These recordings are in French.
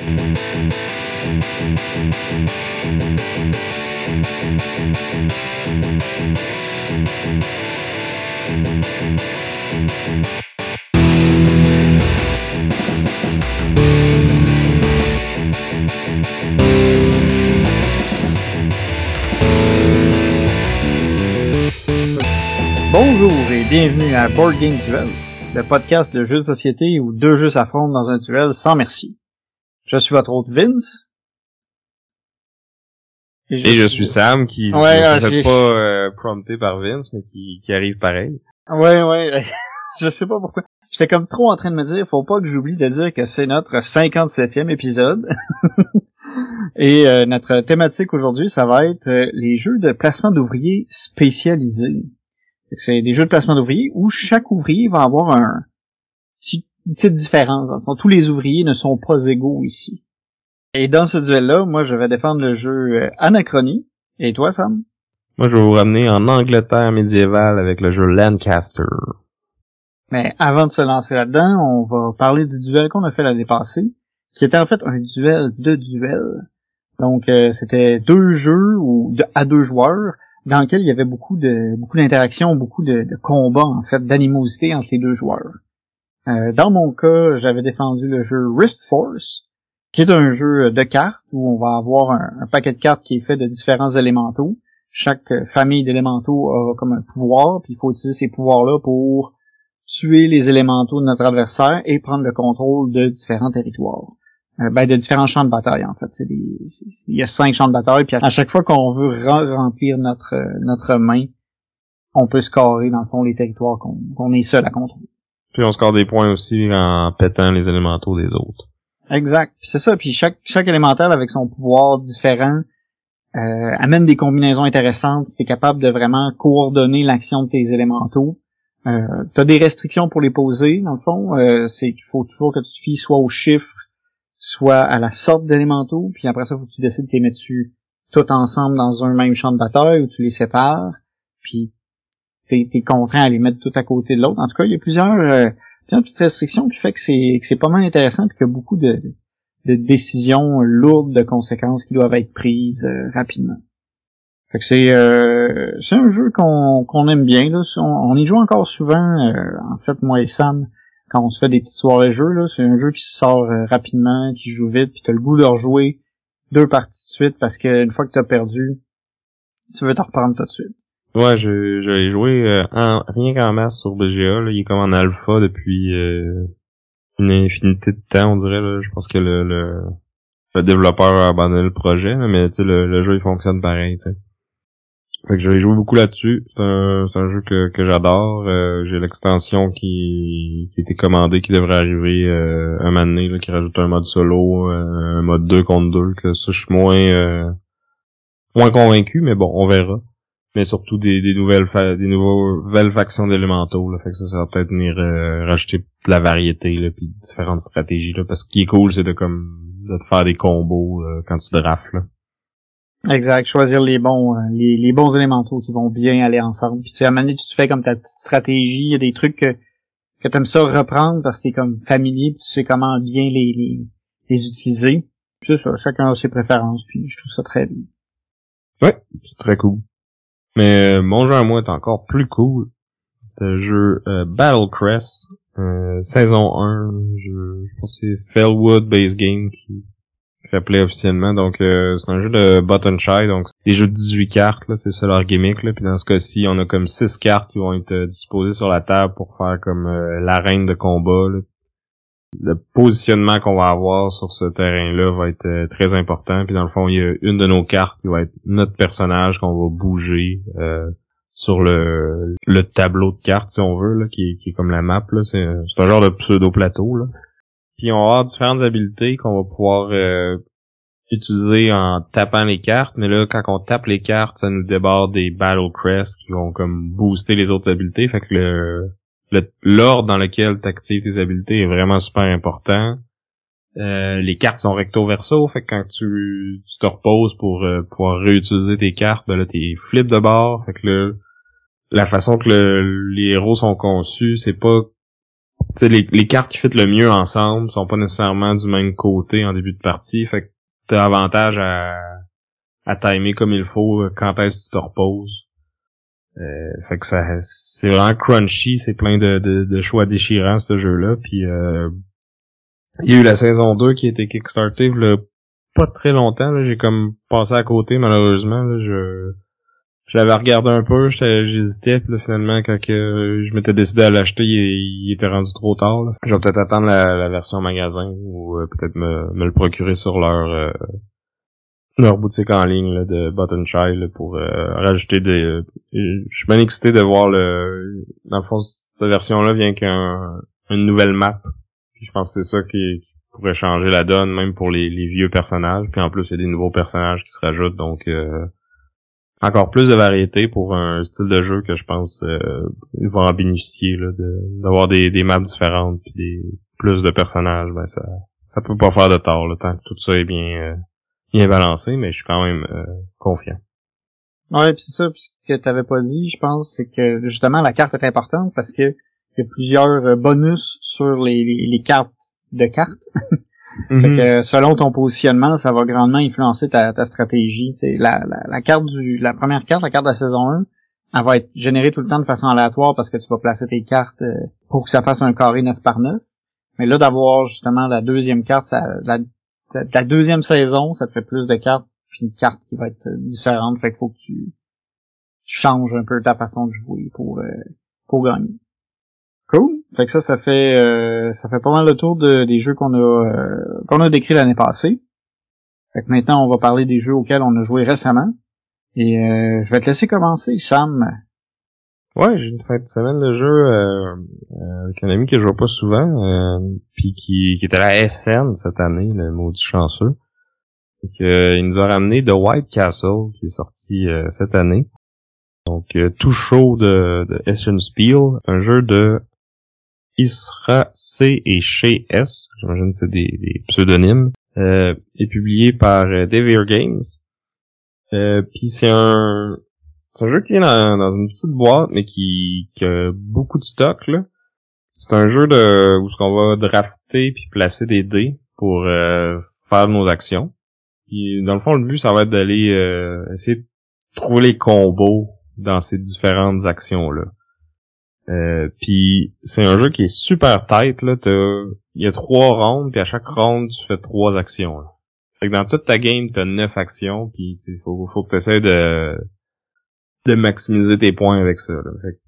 Bonjour et bienvenue à Board Game Duel, le podcast de jeux de société où deux jeux s'affrontent dans un duel sans merci. Je suis votre hôte Vince. Et je suis Sam qui Ouais, ne se fait pas euh, prompté par Vince, mais qui, qui arrive pareil. Ouais, ouais, je sais pas pourquoi. J'étais comme trop en train de me dire, faut pas que j'oublie de dire que c'est notre 57e épisode. Et euh, notre thématique aujourd'hui, ça va être euh, les jeux de placement d'ouvriers spécialisés. C'est des jeux de placement d'ouvriers où chaque ouvrier va avoir un petit, une petite différence. Tous les ouvriers ne sont pas égaux ici. Et dans ce duel-là, moi, je vais défendre le jeu euh, Anachronie. Et toi, Sam? Moi, je vais vous ramener en Angleterre médiévale avec le jeu Lancaster. Mais avant de se lancer là-dedans, on va parler du duel qu'on a fait l'année passée, qui était en fait un duel de duel. Donc euh, c'était deux jeux ou de- à deux joueurs dans lesquels il y avait beaucoup de beaucoup d'interactions, beaucoup de, de combats en fait, d'animosité entre les deux joueurs. Euh, dans mon cas, j'avais défendu le jeu Rift Force, qui est un jeu de cartes où on va avoir un, paquet de cartes qui est fait de différents élémentaux. Chaque euh, famille d'élémentaux a comme un pouvoir, puis il faut utiliser ces pouvoirs-là pour tuer les élémentaux de notre adversaire et prendre le contrôle de différents territoires. Euh, ben, de différents champs de bataille, en fait. Il y a cinq champs de bataille, puis à chaque fois qu'on veut re- remplir notre, notre main, on peut scorer, dans le fond, les territoires qu'on est seul à contrôler. Puis on score des points aussi en pétant les élémentaux des autres. Exact. C'est ça. Puis chaque chaque élémentaire avec son pouvoir différent euh, amène des combinaisons intéressantes. Si t'es capable de vraiment coordonner l'action de tes élémentaux, euh, t'as des restrictions pour les poser. Dans le fond, euh, c'est qu'il faut toujours que tu te fies soit aux chiffres, soit à la sorte d'élémentaux. Puis après ça, faut que tu décides de les mettre ensemble dans un même champ de bataille où tu les sépares. Puis t'es es contraint à les mettre tout à côté de l'autre. En tout cas, il y a plusieurs, euh, plusieurs petites restrictions qui fait que c'est que c'est pas mal intéressant puis qu'il y a beaucoup de, de décisions lourdes de conséquences qui doivent être prises euh, rapidement. Fait que c'est euh, c'est un jeu qu'on aime bien là. On, on y joue encore souvent. euh, en fait, moi et Sam, quand on se fait des petites soirées jeux là, c'est un jeu qui sort euh, rapidement, qui joue vite, puis t'as le goût de rejouer deux parties de suite parce qu'une fois que t'as perdu, tu veux te reprendre tout de suite. Ouais, je, je l'ai joué euh, en, rien qu'en masse sur BGA. Là. Il est comme en alpha depuis euh, une infinité de temps, on dirait. Là. Je pense que le, le, le développeur a abandonné le projet, mais le, le jeu il fonctionne pareil. tu sais. Fait que j'ai joué beaucoup là-dessus. C'est un, un jeu que, que j'adore. Euh, j'ai l'extension qui, qui été commandée, qui devrait arriver euh, un moment là, qui rajoute un mode solo, euh, un mode 2 contre 2, que ça, je suis moins, euh, moins convaincu, mais bon, on verra mais surtout des, des nouvelles fa- des nouvelles factions d'élémentaux là. Fait que ça, ça va peut-être venir euh, rajouter de la variété là puis différentes stratégies là. Parce que ce qui est cool c'est de comme de te faire des combos euh, quand tu drafts là. Exact, choisir les bons euh, les, les bons élémentaux qui vont bien aller ensemble. Puis tu sais, à un moment donné, tu te fais comme ta petite stratégie, il y a des trucs que, que tu aimes ça reprendre parce que t'es comme familier, puis tu sais comment bien les, les, les utiliser. Puis c'est ça, chacun a ses préférences, puis je trouve ça très bien. ouais. C'est très cool mais euh, mon jeu à moi est encore plus cool c'est un jeu euh, Battle Crest euh, saison 1 je, pense c'est Fellwood Base Game qui s'appelait officiellement. Donc euh, c'est un jeu de button shy, donc des jeux de 18 cartes, là, c'est ça leur gimmick. Là. Puis dans ce cas-ci, on a comme 6 cartes qui vont être disposées sur la table pour faire comme l'arène de combat. là. Le positionnement qu'on va avoir sur ce terrain-là va être euh, très important. Puis dans le fond, il y a une de nos cartes qui va être notre personnage qu'on va bouger euh, sur le, le tableau de cartes, si on veut, là, qui, est- qui est comme la map. là. C'est un genre de pseudo-plateau. là. Puis on va avoir différentes habiletés qu'on va pouvoir euh, utiliser en tapant les cartes, mais là, quand on tape les cartes, ça nous débarre des Battle Crests qui vont comme booster les autres habiletés. Fait que le- l'ordre dans lequel tu actives tes habiletés est vraiment super important. Euh, les cartes sont recto verso, fait que quand tu, tu te reposes pour euh, pouvoir réutiliser tes cartes, ben là t'es flip de bord, fait que la façon que le- les héros sont conçus, c'est pas les, les cartes qui fit le mieux ensemble sont pas nécessairement du même côté en début de partie. Fait que t'as avantage à, à timer comme il faut euh, quand est-ce que tu te reposes. Euh, fait que ça c'est vraiment crunchy, c'est plein de, de, de, choix déchirants ce jeu-là. Puis euh, il y a eu la saison 2 qui a été kickstartée il pas très longtemps. J'ai comme passé à côté malheureusement. Là, je l'avais regardé un peu, j'hésitais, puis finalement, quand que je m'étais décidé à l'acheter, il, était rendu trop tard. Là. Je vais peut-être attendre la, version magasin ou euh, peut-être me, me, le procurer sur leur euh, leur boutique en ligne là, de Button Child pour euh, rajouter des. je suis bien excité de voir le. Dans le fond, cette version-là vient qu'un une nouvelle map. Je pense que c'est ça qui, pourrait changer la donne, même pour les, les, vieux personnages. Puis en plus, il y a des nouveaux personnages qui se rajoutent, donc encore plus de variété pour un style de jeu que je pense euh, va en bénéficier là, d'avoir des, des maps différentes puis des plus de personnages ben ça ça peut pas faire de tort le tant que tout ça est bien euh, bien balancé mais je suis quand même euh, confiant ouais puis c'est ça puis ce que t'avais pas dit je pense c'est que justement la carte est importante parce que il y a plusieurs euh, bonus sur les, les, les cartes de cartes Mhm. que selon ton positionnement, ça va grandement influencer ta, ta stratégie. La, la, la, carte du la première carte, la carte de la saison 1, elle va être générée tout le temps de façon aléatoire parce que tu vas placer tes cartes euh, pour que ça fasse un carré 9 par 9. Mais là, d'avoir justement la deuxième carte, ça, la, la, deuxième saison, ça te fait plus de cartes, puis une carte qui va être différente. Fait qu'il faut que tu, changes un peu ta façon de jouer pour, euh, pour gagner. Cool. Fait que ça, ça fait euh, ça fait pas mal le tour de, des jeux qu'on a euh, qu'on a décrits l'année passée. Fait que maintenant, on va parler des jeux auxquels on a joué récemment. Et euh, je vais te laisser commencer, Sam. Ouais, j'ai une fin de semaine de jeu avec un ami que je vois pas souvent, puis qui, qui était à la SN cette année, le maudit chanceux. Fait il nous a ramené The White Castle, qui est sorti cette année. Donc, tout chaud de, de Essen Spiel. C'est un jeu de Isra C et Chez S, j'imagine que c'est des, pseudonymes, euh, est publié par euh, Devere Games. Euh, Puis c'est un c'est un jeu qui est dans, une petite boîte, mais qui, qui a beaucoup de stock là. C'est un jeu de où ce qu'on va drafter puis placer des dés pour euh, faire nos actions. Puis dans le fond, le but ça va être d'aller euh, essayer de trouver les combos dans ces différentes actions là. Euh, puis c'est un jeu qui est super tight là. Il y a trois rondes, puis à chaque ronde tu fais trois actions. Là. Fait que dans toute ta game t'as neuf actions, puis il faut, faut que tu de de maximiser tes points avec ça. Là. Fait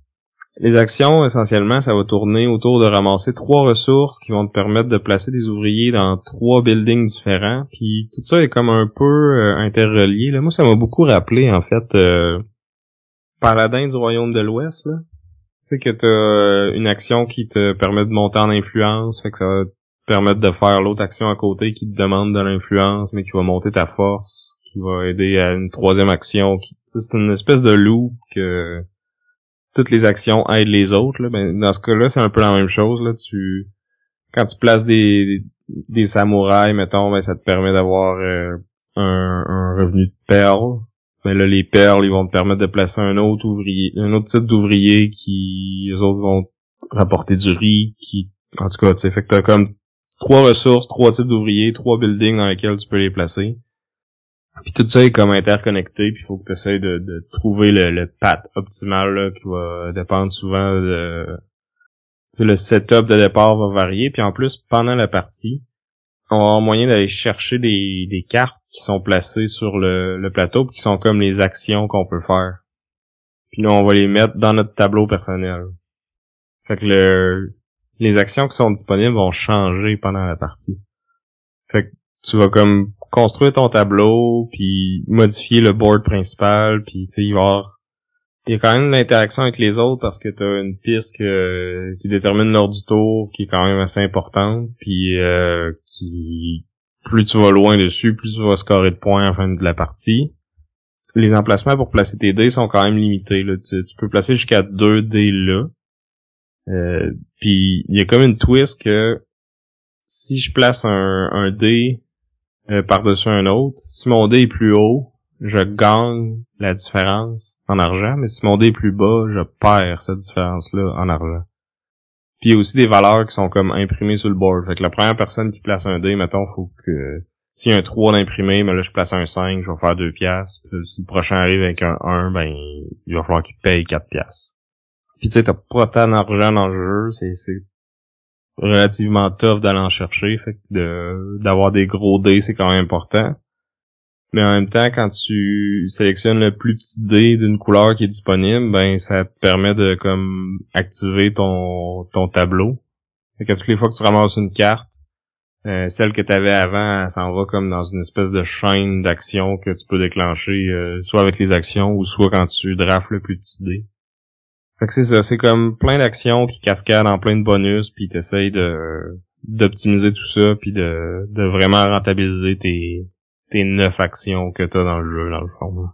les actions, essentiellement, ça va tourner autour de ramasser trois ressources qui vont te permettre de placer des ouvriers dans trois buildings différents. Puis tout ça est comme un peu euh, interrelié. Là. Moi, ça m'a beaucoup rappelé, en fait, euh, Paladin du Royaume de l'Ouest. Là que tu as euh, une action qui te permet de monter en influence, fait que ça va te permettre de faire l'autre action à côté qui te demande de l'influence, mais qui va monter ta force, qui va aider à une troisième action. C'est une espèce de loop que toutes les actions aident les autres. Là. Ben, dans ce cas-là, c'est un peu la même chose. Là. Tu, quand tu places des, des samouraïs, mettons, ben, ça te permet d'avoir euh, un, un revenu de perle mais là les perles ils vont te permettre de placer un autre ouvrier un autre type d'ouvrier qui les autres vont rapporter du riz qui en tout cas tu sais fait que t'as comme trois ressources trois types d'ouvriers trois buildings dans lesquels tu peux les placer puis tout ça est comme interconnecté puis il faut que tu essaies de, de, trouver le, le path optimal là, qui va dépendre souvent de le setup de départ va varier puis en plus pendant la partie on va avoir moyen d'aller chercher des, des cartes qui sont placées sur le, le plateau qui sont comme les actions qu'on peut faire. Puis là, on va les mettre dans notre tableau personnel. Fait que le, les actions qui sont disponibles vont changer pendant la partie. Fait que tu vas comme construire ton tableau, puis modifier le board principal, puis tu sais, il va y avoir il y a quand même l'interaction avec les autres parce que tu as une piste qui détermine l'ordre du tour qui est quand même assez importante puis euh, qui plus tu vas loin dessus plus tu vas scorer de points à la fin de la partie les emplacements pour placer tes dés sont quand même limités là. Tu, peux placer jusqu'à deux dés là euh, puis il y a comme une twist que si je place un, un dé euh, par-dessus un autre si mon dé est plus haut je gagne la différence en argent, mais si mon dé est plus bas, je perds cette différence-là en argent. Puis il y a aussi des valeurs qui sont comme imprimées sur le board. Fait que la première personne qui place un dé, mettons, faut que s'il y a un 3 d'imprimé, mais là je place un 5, je vais faire 2 piastres. Si le prochain arrive avec un 1, ben il va falloir qu'il paye 4 piastres. Puis tu sais, t'as pas tant d'argent dans le jeu, c'est relativement tough d'aller en chercher. Fait que d'avoir des gros dés, c'est quand même important. Mais en même temps, quand tu sélectionnes le plus petit dé d'une couleur qui est disponible, ben ça te permet de comme activer ton ton tableau. Fait que toutes les fois que tu ramasses une carte, euh, celle que tu avais avant, elle s'en va comme dans une espèce de chaîne d'actions que tu peux déclencher, euh, soit avec les actions ou soit quand tu drafts le plus petit dé. Fait que c'est ça, c'est comme plein d'actions qui cascadent en plein de bonus, puis t'essayes de d'optimiser tout ça, puis de, de vraiment rentabiliser tes, tes neuf actions que t'as dans le jeu, dans le fond.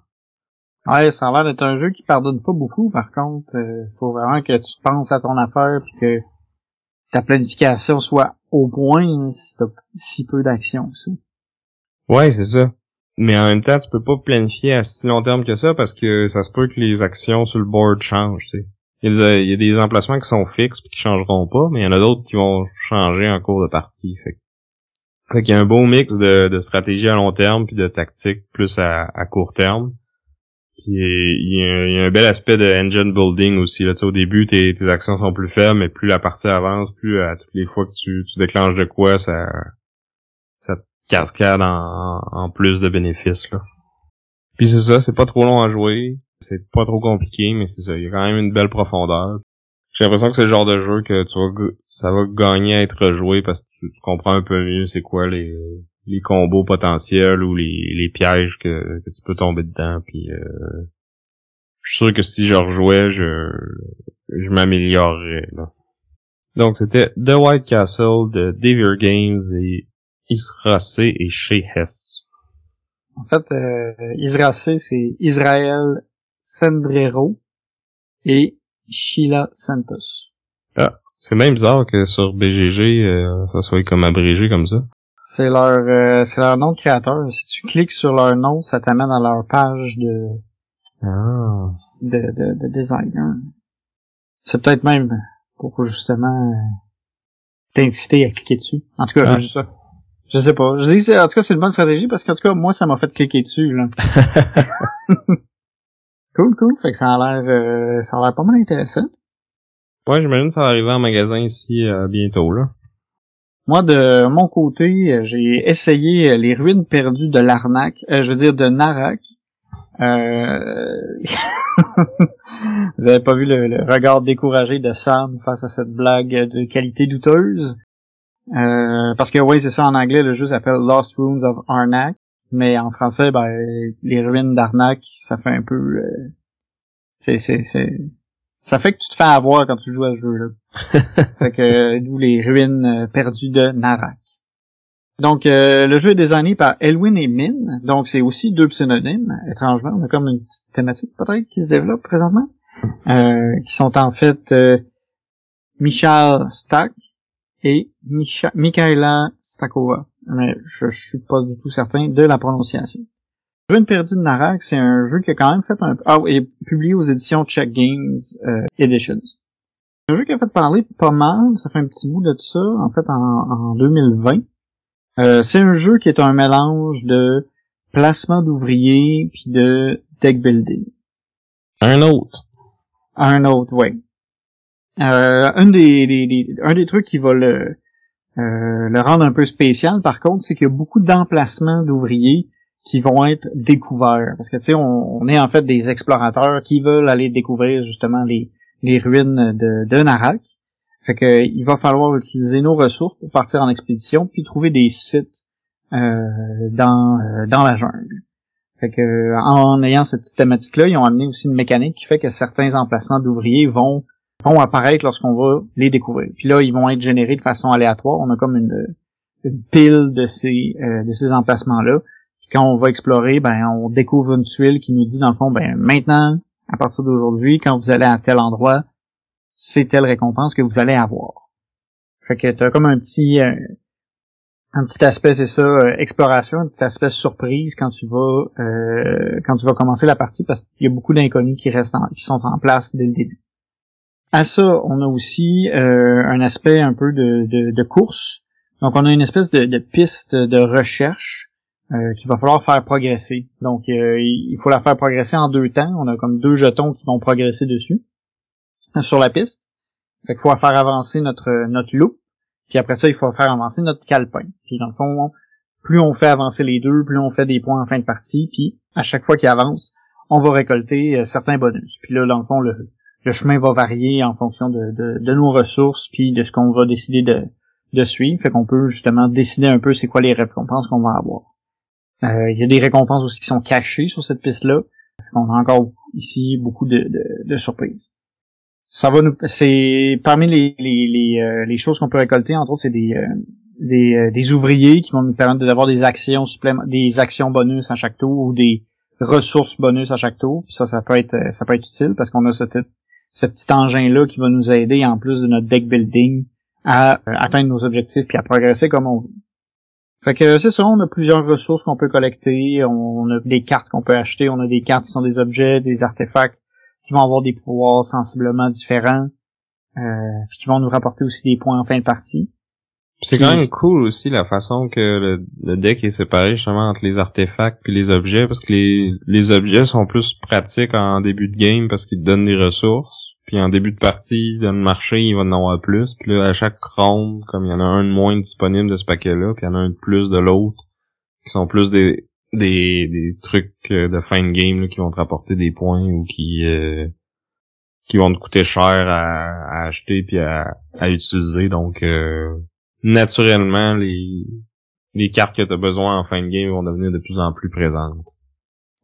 Ouais, ça a l'air d'être un jeu qui pardonne pas beaucoup, par contre. Euh, faut vraiment que tu penses à ton affaire puis que ta planification soit au point si t'as si peu d'actions, ça. Ouais, c'est ça. Mais en même temps, tu peux pas planifier à si long terme que ça parce que ça se peut que les actions sur le board changent, tu sais. Il y, a des, emplacements qui sont fixes et qui changeront pas, mais il y en a d'autres qui vont changer en cours de partie. Fait fait qu'il y a un beau mix de, de stratégie à long terme puis de tactique plus à, à court terme. Puis il y, a, il y, a, un bel aspect de engine building aussi. Là, au début, tes, tes actions sont plus faibles, mais plus la partie avance, plus à toutes les fois que tu, tu déclenches de quoi, ça, ça te cascade en, en plus de bénéfices. Là. Puis c'est ça, c'est pas trop long à jouer. C'est pas trop compliqué, mais c'est ça. Il y a quand même une belle profondeur. J'ai l'impression que c'est le genre de jeu que tu vas, ça va gagner à être joué parce que tu, comprends un peu mieux c'est quoi les, les combos potentiels ou les, les pièges que, que tu peux tomber dedans. Puis euh, je suis sûr que si je rejouais, je, je m'améliorerais. Donc c'était The White Castle de Devir Games et Isracé et chez Hess. En fait, euh, Isracé, c'est Israël Sandrero et Sheila Santos. Ah, c'est même bizarre que sur BGG, euh, ça soit comme abrégé comme ça. C'est leur, euh, c'est leur nom de créateur. Si tu cliques sur leur nom, ça t'amène à leur page de, ah. de, de, de designer. C'est peut-être même pour justement t'inciter à cliquer dessus. En tout cas, ah. je, je sais pas. Je dis en tout cas c'est une bonne stratégie parce qu'en tout cas moi ça m'a fait cliquer dessus là. Cool, cool. Fait que ça a l'air, euh, ça a l'air pas mal intéressant. Ouais, j'imagine que ça va arriver en magasin ici euh, bientôt, là. Moi, de mon côté, j'ai essayé les ruines perdues de l'Arnac, euh, je veux dire de Narak. Euh... Vous avez pas vu le, regard découragé de Sam face à cette blague de qualité douteuse? parce que oui, c'est ça en anglais, le jeu s'appelle Lost Runes of Arnak. Mais en français, ben, les ruines d'arnaque, ça fait un peu... Euh, c'est, c'est, c'est... Ça fait que tu te fais avoir quand tu joues à ce jeu-là. fait que, d'où les ruines euh, perdues de Narak. Donc, euh, le jeu est designé par Elwin et Min. Donc, c'est aussi deux pseudonymes. Étrangement, on a comme une petite thématique peut-être qui se développe présentement. qui sont en fait Michal Stack et Micha Mikaela Stakova mais je, suis pas du tout certain de la prononciation. Ruine perdue de Narak, c'est un jeu qui a quand même fait un... Ah, et publié aux éditions Check Games euh, Editions. C'est un jeu qui a fait parler pas mal, ça fait un petit bout de ça, en fait, en, 2020. Euh, c'est un jeu qui est un mélange de placement d'ouvriers puis de deck building. Un autre. Un autre, oui. Euh, un des, un des trucs qui va le, euh, le rendre un peu spécial, par contre, c'est qu'il y a beaucoup d'emplacements d'ouvriers qui vont être découverts. Parce que, tu sais, on, est en fait des explorateurs qui veulent aller découvrir justement les, ruines de, de Narak. Fait que il va falloir utiliser nos ressources pour partir en expédition puis trouver des sites euh, dans, euh, dans la jungle. Fait que en ayant cette thématique-là, ils ont amené aussi une mécanique qui fait que certains emplacements d'ouvriers vont vont apparaître lorsqu'on va les découvrir. Puis là, ils vont être générés de façon aléatoire. On a comme une, une pile de ces euh, ces emplacements-là. Puis quand on va explorer, ben on découvre une tuile qui nous dit dans le fond, ben maintenant, à partir d'aujourd'hui, quand vous allez à tel endroit, c'est telle récompense que vous allez avoir. Fait que t'as comme un petit euh, un petit aspect, c'est ça, euh, exploration, un petit aspect surprise quand tu vas quand tu vas commencer la partie parce qu'il y a beaucoup d'inconnus qui restent qui sont en place dès le début. À ça, on a aussi euh, un aspect un peu de, de, de course. Donc, on a une espèce de, de piste de recherche euh, qu'il va falloir faire progresser. Donc, euh, il faut la faire progresser en deux temps. On a comme deux jetons qui vont progresser dessus sur la piste. Fait qu'il faut faire avancer notre notre loup. Puis après ça, il faut faire avancer notre calepin. Puis dans le fond, plus on fait avancer les deux, plus on fait des points en fin de partie. Puis à chaque fois qu'il avance, on va récolter euh, certains bonus. Puis là, dans le fond, le, le chemin va varier en fonction de, de, de nos ressources puis de ce qu'on va décider de, de suivre. Fait qu'on peut justement décider un peu c'est quoi les récompenses qu'on va avoir. Euh, il y a des récompenses aussi qui sont cachées sur cette piste-là. On a encore ici beaucoup de, de, de surprises. Ça va nous, c'est parmi les les, les, euh, les choses qu'on peut récolter entre autres c'est des euh, des, euh, des ouvriers qui vont nous permettre d'avoir des actions supplémentaires, des actions bonus à chaque tour ou des ressources bonus à chaque tour. Puis ça, ça peut être ça peut être utile parce qu'on a ce, ce petit engin là qui va nous aider en plus de notre deck building à atteindre nos objectifs puis à progresser comme on veut. Fait que c'est ça, on a plusieurs ressources qu'on peut collecter, on a des cartes qu'on peut acheter, on a des cartes qui sont des objets, des artefacts qui vont avoir des pouvoirs sensiblement différents, euh, puis qui vont nous rapporter aussi des points en fin de partie. C'est quand même cool aussi la façon que le, deck est séparé justement entre les artefacts puis les objets parce que les, les objets sont plus pratiques en début de game parce qu'ils te donnent des ressources puis en début de partie, dans le marché, il va en avoir plus. Puis là, à chaque ronde, comme il y en a un de moins disponible de ce paquet-là, puis il y en a un de plus de l'autre, qui sont plus des, des, des trucs euh, de fin de game qui vont te rapporter des points ou qui euh, qui vont te coûter cher à, acheter puis à, à utiliser. Donc euh, naturellement, les, les cartes que tu as besoin en fin de game vont devenir de plus en plus présentes.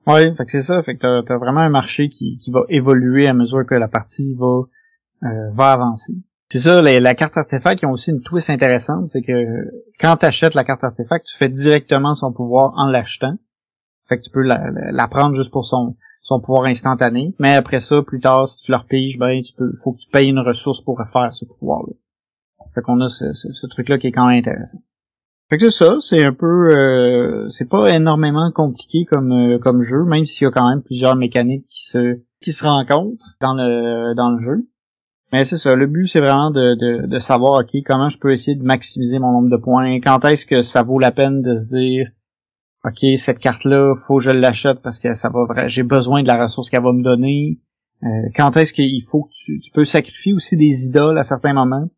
Oui, fait que c'est ça. Fait que t'as, vraiment un marché qui, qui va évoluer à mesure que la partie va euh, va avancer. C'est ça, la carte artefact qui ont aussi une twist intéressante, c'est que quand tu achètes la carte artefact, tu fais directement son pouvoir en l'achetant. Fait que tu peux la, prendre juste pour son son pouvoir instantané. Mais après ça, plus tard, si tu leur piges, ben tu peux faut que tu payes une ressource pour refaire ce pouvoir-là. Fait qu'on a ce, ce truc-là qui est quand même intéressant. Fait que c'est ça, c'est un peu, euh, c'est pas énormément compliqué comme euh, comme jeu, même s'il y a quand même plusieurs mécaniques qui se qui se rencontrent dans le dans le jeu. Mais c'est ça, le but c'est vraiment de, de, de savoir ok comment je peux essayer de maximiser mon nombre de points, quand est-ce que ça vaut la peine de se dire ok cette carte là faut que je l'achète parce que ça va j'ai besoin de la ressource qu'elle va me donner. Euh, quand est-ce qu'il faut que tu, tu peux sacrifier aussi des idoles à certains moments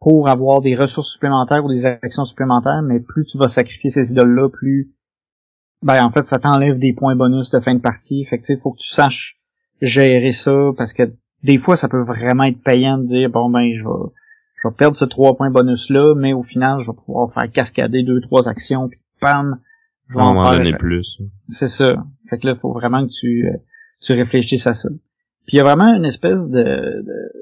pour avoir des ressources supplémentaires ou des actions supplémentaires, mais plus tu vas sacrifier ces idoles-là, plus ben en fait ça t'enlève des points bonus de fin de partie. Fait que il faut que tu saches gérer ça parce que des fois ça peut vraiment être payant de dire bon ben je vais je vais perdre ce trois points bonus là, mais au final je vais pouvoir faire cascader deux trois actions puis pam je vais en, donner plus. C'est ça. Fait que là il faut vraiment que tu euh, tu réfléchisses à ça. Puis il y a vraiment une espèce de, de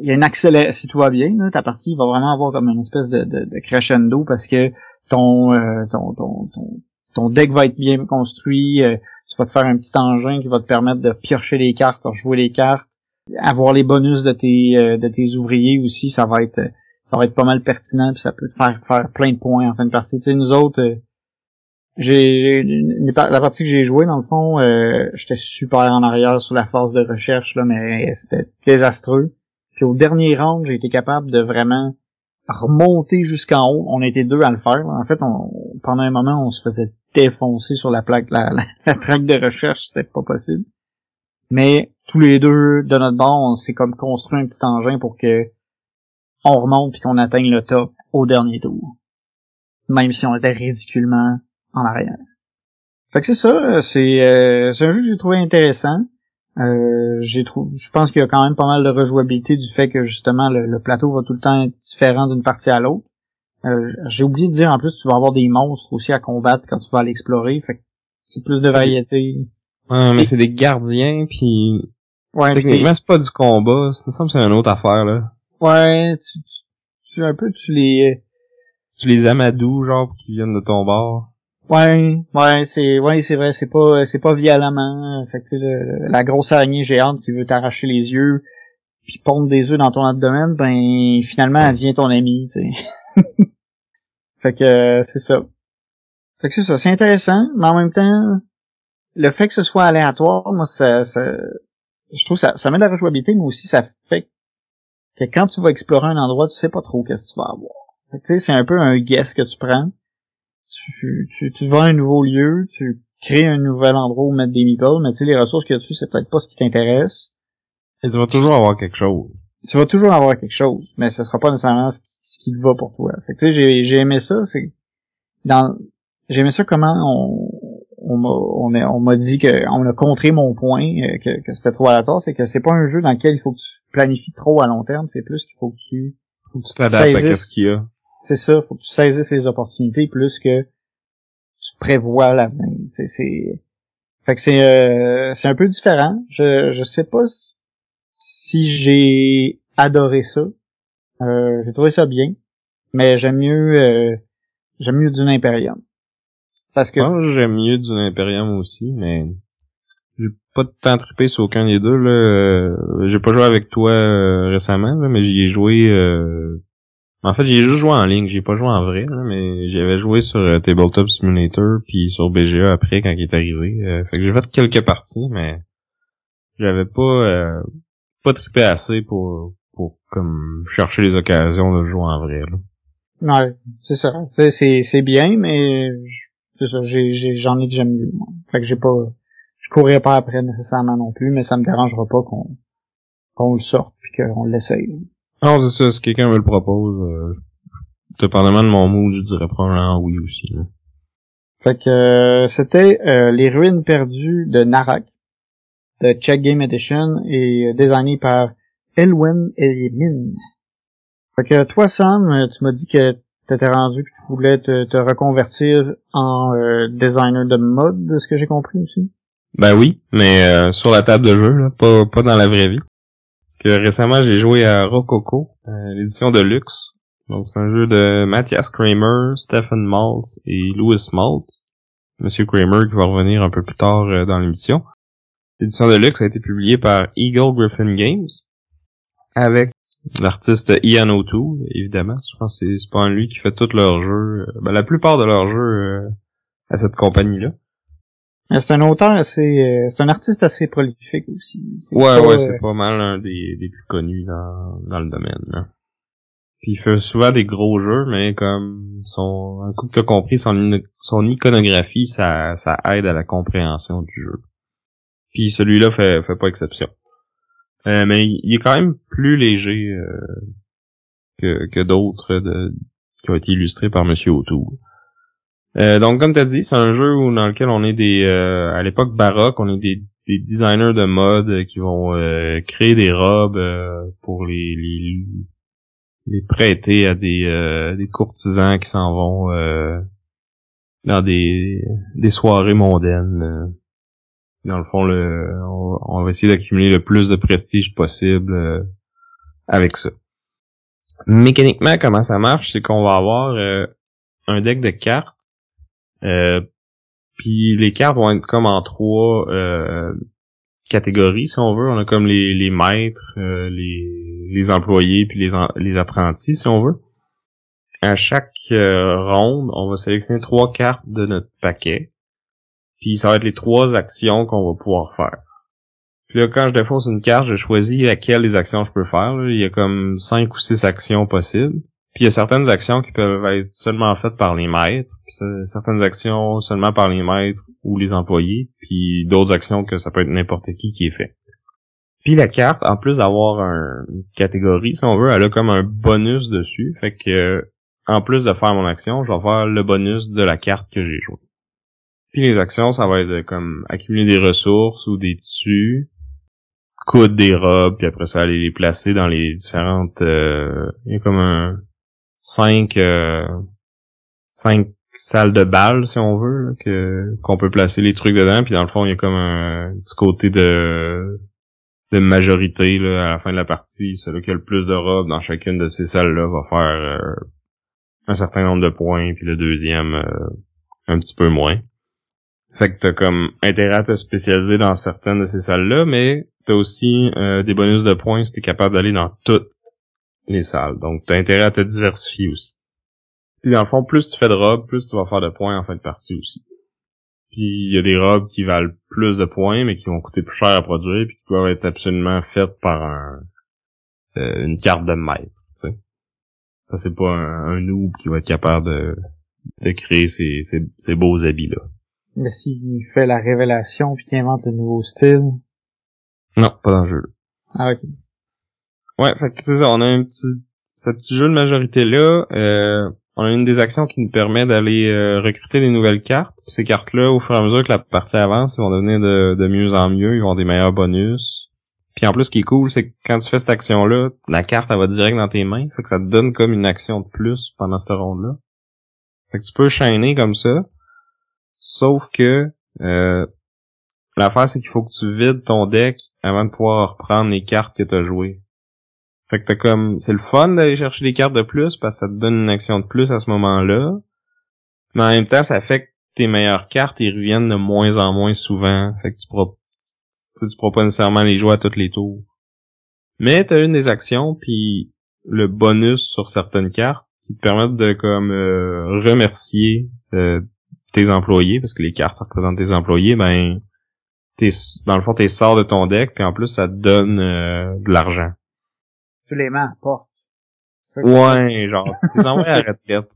il y a une accélération, si tout va bien, là, ta partie va vraiment avoir comme une espèce de, de, de crescendo parce que ton, euh, ton, ton, ton, deck va être bien construit, euh, tu vas te faire un petit engin qui va te permettre de piocher les cartes, de jouer les cartes, avoir les bonus de tes euh, de tes ouvriers aussi, ça va être ça va être pas mal pertinent puis ça peut te faire faire plein de points en fin de partie. Tu sais, nous autres j'ai la partie que j'ai joué dans le fond, j'étais super en arrière sur la phase de recherche là, mais c'était désastreux. Puis au dernier round, j'ai été capable de vraiment remonter jusqu'en haut. On était deux à le faire. En fait, on, pendant un moment, on se faisait défoncer sur la plaque, la, la, traque de recherche, c'était pas possible. Mais tous les deux, de notre bord, on s'est comme construit un petit engin pour que on remonte et qu'on atteigne le top au dernier tour. Même si on était ridiculement en arrière. Fait que c'est ça, euh, c'est un jeu que j'ai trouvé intéressant. Euh, j'ai trouvé, je pense qu'il y a quand même pas mal de rejouabilité du fait que justement le, plateau va tout le temps être différent d'une partie à l'autre. Euh, j'ai oublié de dire en plus tu vas avoir des monstres aussi à combattre quand tu vas l'explorer, fait c'est plus de variété. Ouais, mais c'est des gardiens puis ouais, techniquement c'est pas du combat, ça me semble c'est une autre affaire là. Ouais, tu, tu, tu un peu tu les tu les amadous genre qui viennent de ton bord. Ouais, ouais, c'est ouais, c'est vrai, c'est pas c'est pas violemment. Fait que le, la grosse araignée géante qui veut t'arracher les yeux puis pondre des œufs dans ton abdomen, ben finalement elle devient ton amie, tu sais. fait que c'est ça. Fait que c'est ça, c'est intéressant, mais en même temps, le fait que ce soit aléatoire, moi ça, ça je trouve ça ça met de la rejouabilité, mais aussi ça fait que quand tu vas explorer un endroit, tu sais pas trop qu'est-ce que tu vas avoir. Tu sais, c'est un peu un guess que tu prends. Tu, tu, tu vas à un nouveau lieu, tu crées un nouvel endroit où mettre des meeples, mais tu sais, les ressources qu'il y a dessus, c'est peut-être pas ce qui t'intéresse. Et tu vas toujours avoir quelque chose. Tu vas toujours avoir quelque chose, mais ce sera pas nécessairement ce qui, ce qui te va pour toi. Fait que tu sais, j'ai, j'ai aimé ça, c'est dans j'ai aimé ça comment on on m'a on, a- on m'a dit que on a contré mon point euh, que, que c'était trop aléatoire, c'est que c'est pas un jeu dans lequel il faut que tu planifies trop à long terme, c'est plus qu'il faut que tu Faut que tu t'adaptes à ce qu'il y a. c'est ça, faut que tu saisisses les opportunités plus que tu prévois l'avenir. C'est fait que c'est euh, c'est un peu différent. Je je sais pas si- j'ai adoré ça. Euh, j'ai trouvé ça bien, mais j'aime mieux euh, j'aime mieux d'une Imperium. Parce que Moi, j'aime mieux du Imperium aussi, mais j'ai pas de temps sur aucun des deux. Là. Euh, J'ai pas joué avec toi euh, récemment, là, mais j'y ai joué. En fait, j'y ai juste joué en ligne. J'ai pas joué en vrai, mais j'avais joué sur euh, Tabletop Simulator puis sur BGA après quand il est arrivé. Euh, fait que j'ai fait quelques parties, mais j'avais pas euh, pas trippé assez pour pour comme chercher les occasions de jouer en vrai. Là. ouais, c'est ça. C'est- C'est bien, mais c'est ça, j'ai j'ai- j'en ai j'aime mieux. moi. Fait que j'ai pas je courrais pas après nécessairement non plus, mais ça me dérangera pas qu'on qu'on le sorte puis qu'on l'essaye. Non, c'est ça. Si quelqu'un me le propose, euh, dépendamment de mon mood, je dirais probablement oui aussi. Là. Fait que euh, c'était euh, les ruines perdues de Narak de Check Game Edition et euh, designé par Elwin Elimin. Fait que toi Sam, tu m'as dit que t'étais rendu que tu voulais te, te reconvertir en euh, designer de mode, de ce que j'ai compris aussi. Ben oui, mais euh, sur la table de jeu, là, pas, pas dans la vraie vie. Parce que récemment, j'ai joué à Rococo, euh, l'édition de luxe. Donc c'est un jeu de Mathias Kramer, Stephen Maltz et Louis Maltz. Monsieur Kramer qui va revenir un peu plus tard euh, dans l'émission. L'édition de luxe a été publiée par Eagle Griffin Games avec l'artiste Ian O'Toole, évidemment. Je pense que c'est pas lui qui fait tous leurs jeux, euh, ben, la plupart de leurs jeux à cette compagnie-là. Mais C'est un auteur assez, euh, c'est un artiste assez prolifique aussi. Ouais, pas, ouais, euh, c'est pas mal un des, des plus connus dans, dans le domaine. Là. Puis il fait souvent des gros jeux, mais comme son un coup que t'as compris son, son iconographie, ça, ça aide à la compréhension du jeu. Puis celui-là fait, fait pas exception. Euh, mais il, est quand même plus léger euh, que, que d'autres qui ont été illustrés par Monsieur O'Toole. Euh, donc comme t'as dit, c'est un jeu où, dans lequel on est des euh, à l'époque baroque, on est des, des designers de mode qui vont euh, créer des robes euh, pour les, les les prêter à des euh, des courtisans qui s'en vont dans des des soirées mondaines. Dans le fond, le, on, on va essayer d'accumuler le plus de prestige possible avec ça. Mécaniquement, comment ça marche, c'est qu'on va avoir un deck de cartes euh, puis les cartes vont être comme en trois euh, catégories, si on veut. On a comme les, les maîtres, euh, les, les employés, puis les, les apprentis, si on veut. À chaque euh, ronde, on va sélectionner trois cartes de notre paquet. Puis ça va être les trois actions qu'on va pouvoir faire. Puis là, quand je défausse une carte, je choisis laquelle des actions je peux faire. Il y a comme cinq ou six actions possibles. Puis il y a certaines actions qui peuvent être seulement faites par les maîtres, puis certaines actions seulement par les maîtres ou les employés, puis d'autres actions que ça peut être n'importe qui qui est fait. Puis la carte, en plus d'avoir un- une catégorie, si on veut, elle a comme un bonus dessus. Fait que en plus de faire mon action, je vais faire le bonus de la carte que j'ai jouée. Puis les actions, ça va être comme accumuler des ressources ou des tissus, coudre des robes, puis après ça aller les placer dans les différentes. euh, Il y a comme un cinq euh, cinq salles de bal si on veut que qu'on peut placer les trucs dedans. Puis dans le fond il y a comme un petit côté de de majorité là, à la fin de la partie. Celui qui a le plus de robes dans chacune de ces salles là va faire euh, un certain nombre de points puis le deuxième euh, un petit peu moins. Fait que t'as comme intérêt à te spécialiser dans certaines de ces salles là mais t'as aussi des bonus de points si t'es capable d'aller dans toutes les salles. Donc, tu as intérêt à te diversifier aussi. Puis, dans le fond, plus tu fais de robes, plus tu vas faire de points en fin de partie aussi. Puis, il y a des robes qui valent plus de points, mais qui vont coûter plus cher à produire, puis qui doivent être absolument faites par un euh, une carte de maître, tu sais. Ça, c'est pas un, un noob qui va être capable de, de créer ces, ces, ces beaux habits-là. Mais s'il fait la révélation puis qu'il invente le nouveau style. Non, pas dans le jeu. Ah, ok. Ouais, fait que c'est ça, on a un petit, ce petit jeu de majorité-là, euh, on a une des actions qui nous permet d'aller euh, recruter des nouvelles cartes. Puis ces cartes-là, au fur et à mesure que la partie avance, ils vont devenir de, de mieux en mieux, ils vont des meilleurs bonus. Puis en plus, ce qui est cool, c'est que quand tu fais cette action-là, la carte, elle va direct dans tes mains. Fait que ça te donne comme une action de plus pendant cette ronde-là. Fait que tu peux chaîner comme ça. Sauf que euh, l'affaire, c'est qu'il faut que tu vides ton deck avant de pouvoir reprendre les cartes que tu as jouées. Fait que t'as comme. C'est le fun d'aller chercher des cartes de plus parce que ça te donne une action de plus à ce moment-là. Mais en même temps, ça fait que tes meilleures cartes, ils reviennent de moins en moins souvent. Fait que tu pourras, tu, tu pourras pas nécessairement les jouer à tous les tours. Mais t'as une des actions, puis le bonus sur certaines cartes qui te permettent de comme euh, remercier euh, tes employés, parce que les cartes ça représente tes employés, ben t'es, dans le fond, t'es sors de ton deck, puis en plus ça te donne euh, de l'argent. Tu les mets à la porte. Ouais, genre, tu les envoies à la retraite.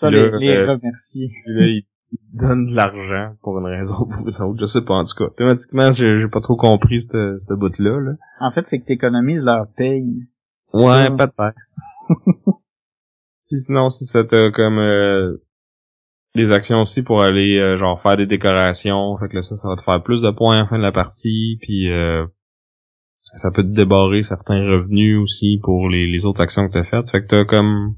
Ça, Là, les, les euh, remercier. Puis là, ils ils donnent de l'argent pour une raison ou pour une autre. Je sais pas, en tout cas. Thématiquement, j'ai pas trop compris ce ce bout-là. Là. En fait, c'est que t'économises leur paye. Ouais, Ça. peut-être. Puis sinon, si ça t'as comme euh, des actions aussi pour aller euh, genre faire des décorations, fait que là ça, ça va te faire plus de points à la fin de la partie, puis euh, ça peut te débarrer certains revenus aussi pour les, les autres actions que t'as faites. Fait que t'as comme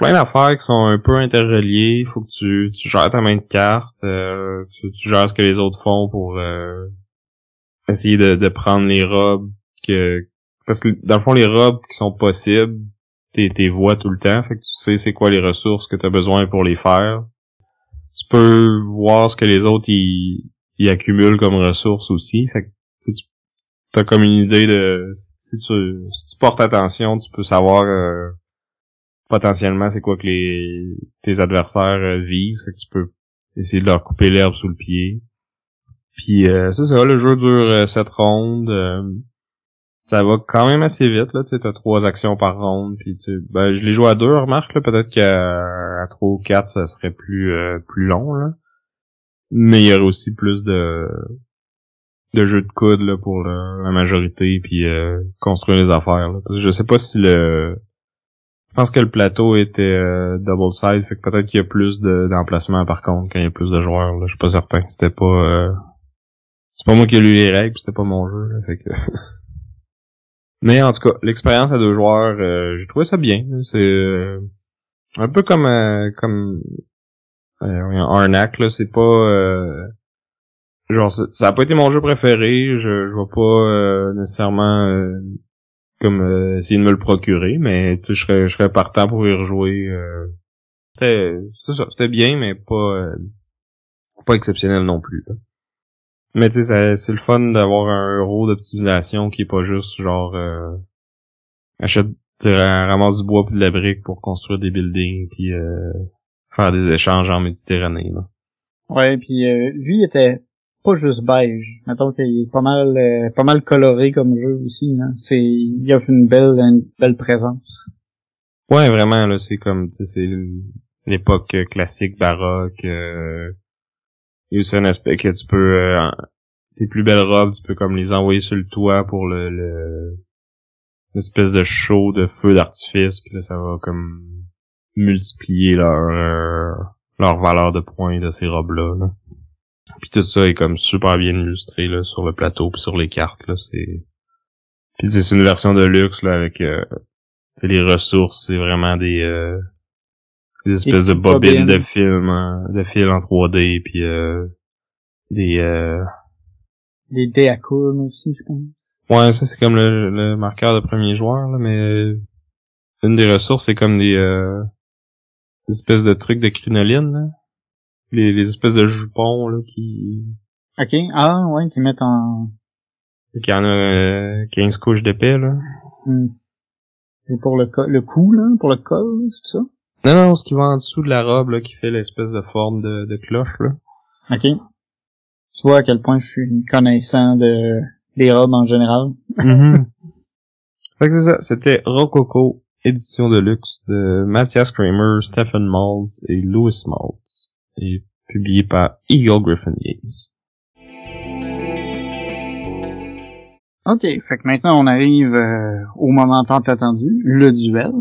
plein d'affaires qui sont un peu interreliées. Faut que tu, tu gères ta main de carte, euh, tu, tu gères ce que les autres font pour euh, essayer de, de prendre les robes que parce que dans le fond les robes qui sont possibles t'es t'es vois tout le temps fait que tu sais c'est quoi les ressources que tu as besoin pour les faire tu peux voir ce que les autres ils, ils accumulent comme ressources aussi fait que tu as comme une idée de si tu si tu portes attention tu peux savoir euh, potentiellement c'est quoi que les tes adversaires euh, visent que tu peux essayer de leur couper l'herbe sous le pied. Puis euh, c'est ça le jeu dure euh, sept rondes euh, ça va quand même assez vite là tu t'as trois actions par ronde puis tu ben je l'ai joué à deux remarque là peut-être qu'à trois ou quatre ça serait plus euh, plus long là. Mais il y aurait aussi plus de de jeux de coude là pour le- la majorité puis euh, construire les affaires là. Je sais pas si le je pense que le plateau était euh, double side fait que peut-être qu'il y a plus de d'emplacements par contre quand il y a plus de joueurs là. Je suis pas certain c'était pas euh, c'est pas moi qui ai lu les règles c'était pas mon jeu là, fait que mais en tout cas l'expérience à deux joueurs euh, j'ai trouvé ça bien c'est euh, un peu comme euh, comme euh, Arnak là. C'est pas euh, genre ça a pas été mon jeu préféré je je vais pas euh, nécessairement euh, comme euh, essayer de me le procurer mais je serais je serais partant pour y rejouer euh, c'était c'était bien mais pas euh, pas exceptionnel non plus là. mais tu sais c'est le fun d'avoir un euro d'optimisation qui est pas juste genre euh, achète ramasse du bois puis de la brique pour construire des buildings puis faire des échanges en Méditerranée là. Ouais, puis lui il était pas juste beige. Mettons qu'il est pas mal euh, pas mal coloré comme jeu aussi. Hein. C'est il offre une belle une belle présence. Ouais, vraiment, là, c'est comme, c'est l'époque classique baroque. Euh, il y a aussi un aspect que tu peux, euh, tes plus belles robes, tu peux comme les envoyer sur le toit pour le, le une espèce de show de feu d'artifice, puis là, ça va comme multiplier leur euh, leur valeur de points de ces robes-là. Là. Puis tout ça est comme super bien illustré là, sur le plateau puis sur les cartes. Là, c'est puis c'est une version de luxe là avec euh, les ressources, c'est vraiment des euh, des espèces de bobines bobines. de film, en- de fil en 3D puis euh, des euh, Des dés à coudre aussi, je pense. ouais ça c'est comme le, le marqueur de premier joueur là, mais une des ressources c'est comme des euh, des espèces de trucs de crinoline là. Les, les espèces de jupons là qui Ok. Ah ouais, qui mettent en. qui en a euh, 15 couches d'épais là. Hmm. C'est pour le co- le cou là, pour le col, c'est ça? Non non, ce qui va en dessous de la robe là qui fait l'espèce de forme de, de cloche là. Ok. Tu vois à quel point je suis connaissant de des robes en général. Mhm. Fait que c'est ça, c'était Rococo, édition de luxe de Matthias Kramer, Stephen Malls et Louis Malls, et publié par Eagle Griffin Games. OK, fait que maintenant on arrive euh, au moment tant attendu, le duel.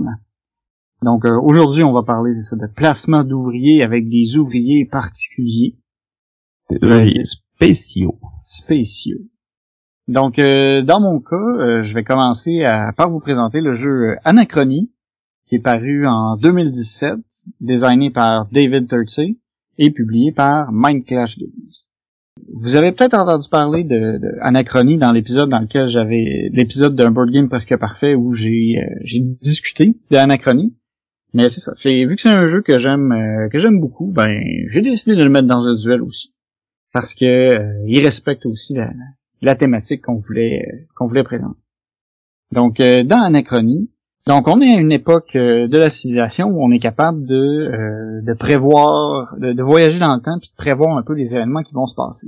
Donc euh, aujourd'hui on va parler ça, de placement d'ouvriers avec des ouvriers particuliers. Des ouvriers spéciaux. Spéciaux. Donc euh, dans mon cas, je vais commencer à, par vous présenter le jeu Anachronie, qui est paru en 2017, designé par David Turtsey et publié par Mindclash Games. Vous avez peut-être entendu parler de, de Anachronie dans l'épisode dans lequel j'avais l'épisode d'un board game presque parfait où j'ai euh, discuté d'Anachronie. Mais c'est ça, c'est vu que c'est un jeu que j'aime euh, que j'aime beaucoup, ben j'ai décidé de le mettre dans un duel aussi parce que euh, il respecte aussi la, la thématique qu'on voulait qu'on voulait présenter. Donc dans Anachronie, donc on est à une époque de la civilisation où on est capable de, de prévoir, de, de, voyager dans le temps puis de prévoir un peu les événements qui vont se passer.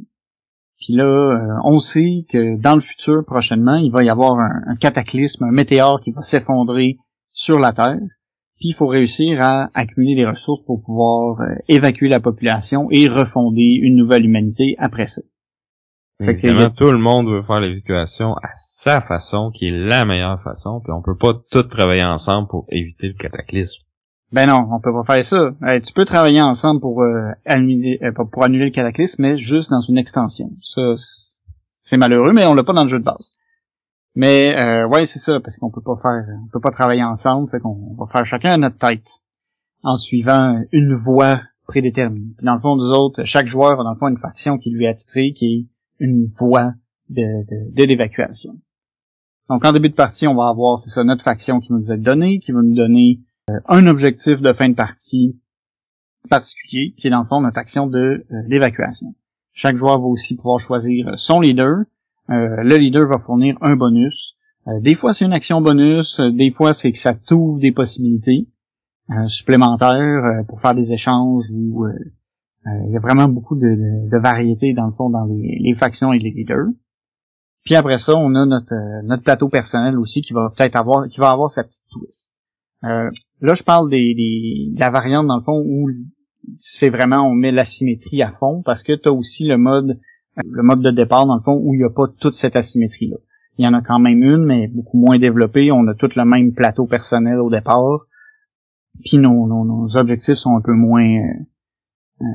Puis là, euh, on sait que dans le futur, prochainement, il va y avoir un, cataclysme, un météore qui va s'effondrer sur la Terre. Puis il faut réussir à accumuler des ressources pour pouvoir euh, évacuer la population et refonder une nouvelle humanité après ça. Fait que, tout le monde veut faire l'évacuation à sa façon, qui est la meilleure façon, puis on peut pas tout travailler ensemble pour éviter le cataclysme. Ben non, on peut pas faire ça. tu peux travailler ensemble pour euh, annuler euh, pour annuler le cataclysme, mais juste dans une extension. Ça, c'est malheureux, mais on l'a pas dans le jeu de base. Mais euh, ouais, c'est ça, parce qu'on peut pas faire, on peut pas travailler ensemble, fait qu'on va faire chacun à notre tête, en suivant une voie prédéterminée. Puis dans le fond, nous autres, chaque joueur a dans le fond une faction qui lui a titré, qui est une voie de, de, de l'évacuation. Donc en début de partie, on va avoir, c'est ça, notre faction qui nous est donnée, qui va nous donner euh, un objectif de fin de partie particulier, qui est dans le fond notre action de l'évacuation. Euh, Chaque joueur va aussi pouvoir choisir son leader. Euh, le leader va fournir un bonus. des fois c'est une action bonus, des fois c'est que ça t'ouvre des possibilités supplémentaires pour faire des échanges ou il y a vraiment beaucoup de, de, variété dans le fond dans les, les, factions et les leaders. Puis après ça, on a notre, notre plateau personnel aussi qui va peut-être avoir qui va avoir sa petite twist. Euh, là, je parle des, des, de la variante dans le fond où c'est vraiment on met la symétrie à fond parce que tu as aussi le mode le mode de départ dans le fond où il n'y a pas toute cette asymétrie là. Il y en a quand même une, mais beaucoup moins développée. On a tout le même plateau personnel au départ. Puis nos, nos, nos objectifs sont un peu moins euh,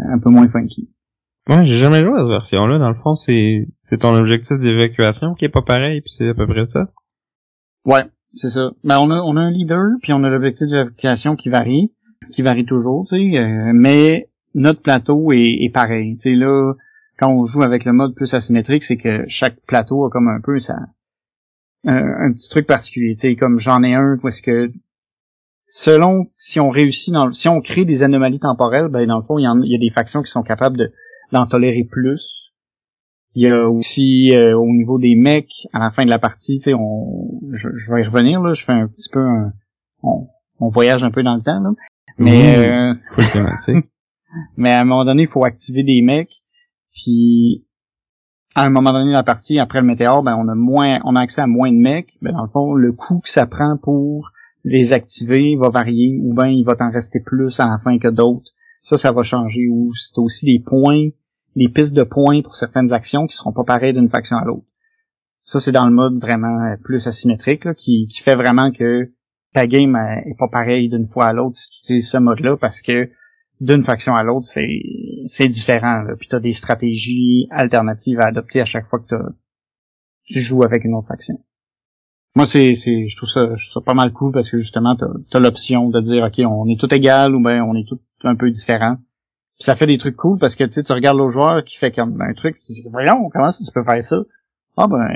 un peu moins funky. Moi, j'ai jamais joué à cette version-là. Dans le fond, c'est c'est ton objectif d'évacuation qui est pas pareil, puis c'est à peu près ça. Ouais, c'est ça. Ben, on a, on a un leader, puis on a l'objectif d'évacuation qui varie, qui varie toujours, tu sais, euh, mais notre plateau est, est pareil. Tu sais, là, quand on joue avec le mode plus asymétrique, c'est que chaque plateau a comme un peu ça, un, petit truc particulier. Tu sais, comme j'en ai un, parce que selon si on réussit dans, si on crée des anomalies temporelles, ben dans le fond, il y, il y a des factions qui sont capables de d'en tolérer plus. Il y a aussi euh, au niveau des mecs, à la fin de la partie, tu sais, on, je, vais y revenir là, je fais un petit peu un, on, voyage un peu dans le temps là, mais euh, mais à un moment donné, il faut activer des mecs, puis à un moment donné de la partie, après le météore, ben on a moins, on a accès à moins de mecs, ben dans le fond, le coût que ça prend pour les activer va varier, ou ben il va t'en rester plus à la fin que d'autres. Ça, ça va changer. Ou c'est aussi des points les pistes de points pour certaines actions qui seront pas pareilles d'une faction à l'autre. Ça, c'est dans le mode vraiment euh, plus asymétrique, qui, fait vraiment que ta game euh, est pas pareille d'une fois à l'autre si tu utilises ce mode-là, parce que d'une faction à l'autre, c'est différent. Là. Puis tu as des stratégies alternatives à adopter à chaque fois que tu joues avec une autre faction. Moi, c'est, c'est, je trouve ça, je trouve ça pas mal cool parce que justement, tu as, l'option de dire, ok, on est tout égal ou ben on est tout un peu différent ça fait des trucs cool parce que tu sais, tu regardes l'autre joueur qui fait comme un truc, tu dis voyons, comment ça tu peux faire ça? Ah ben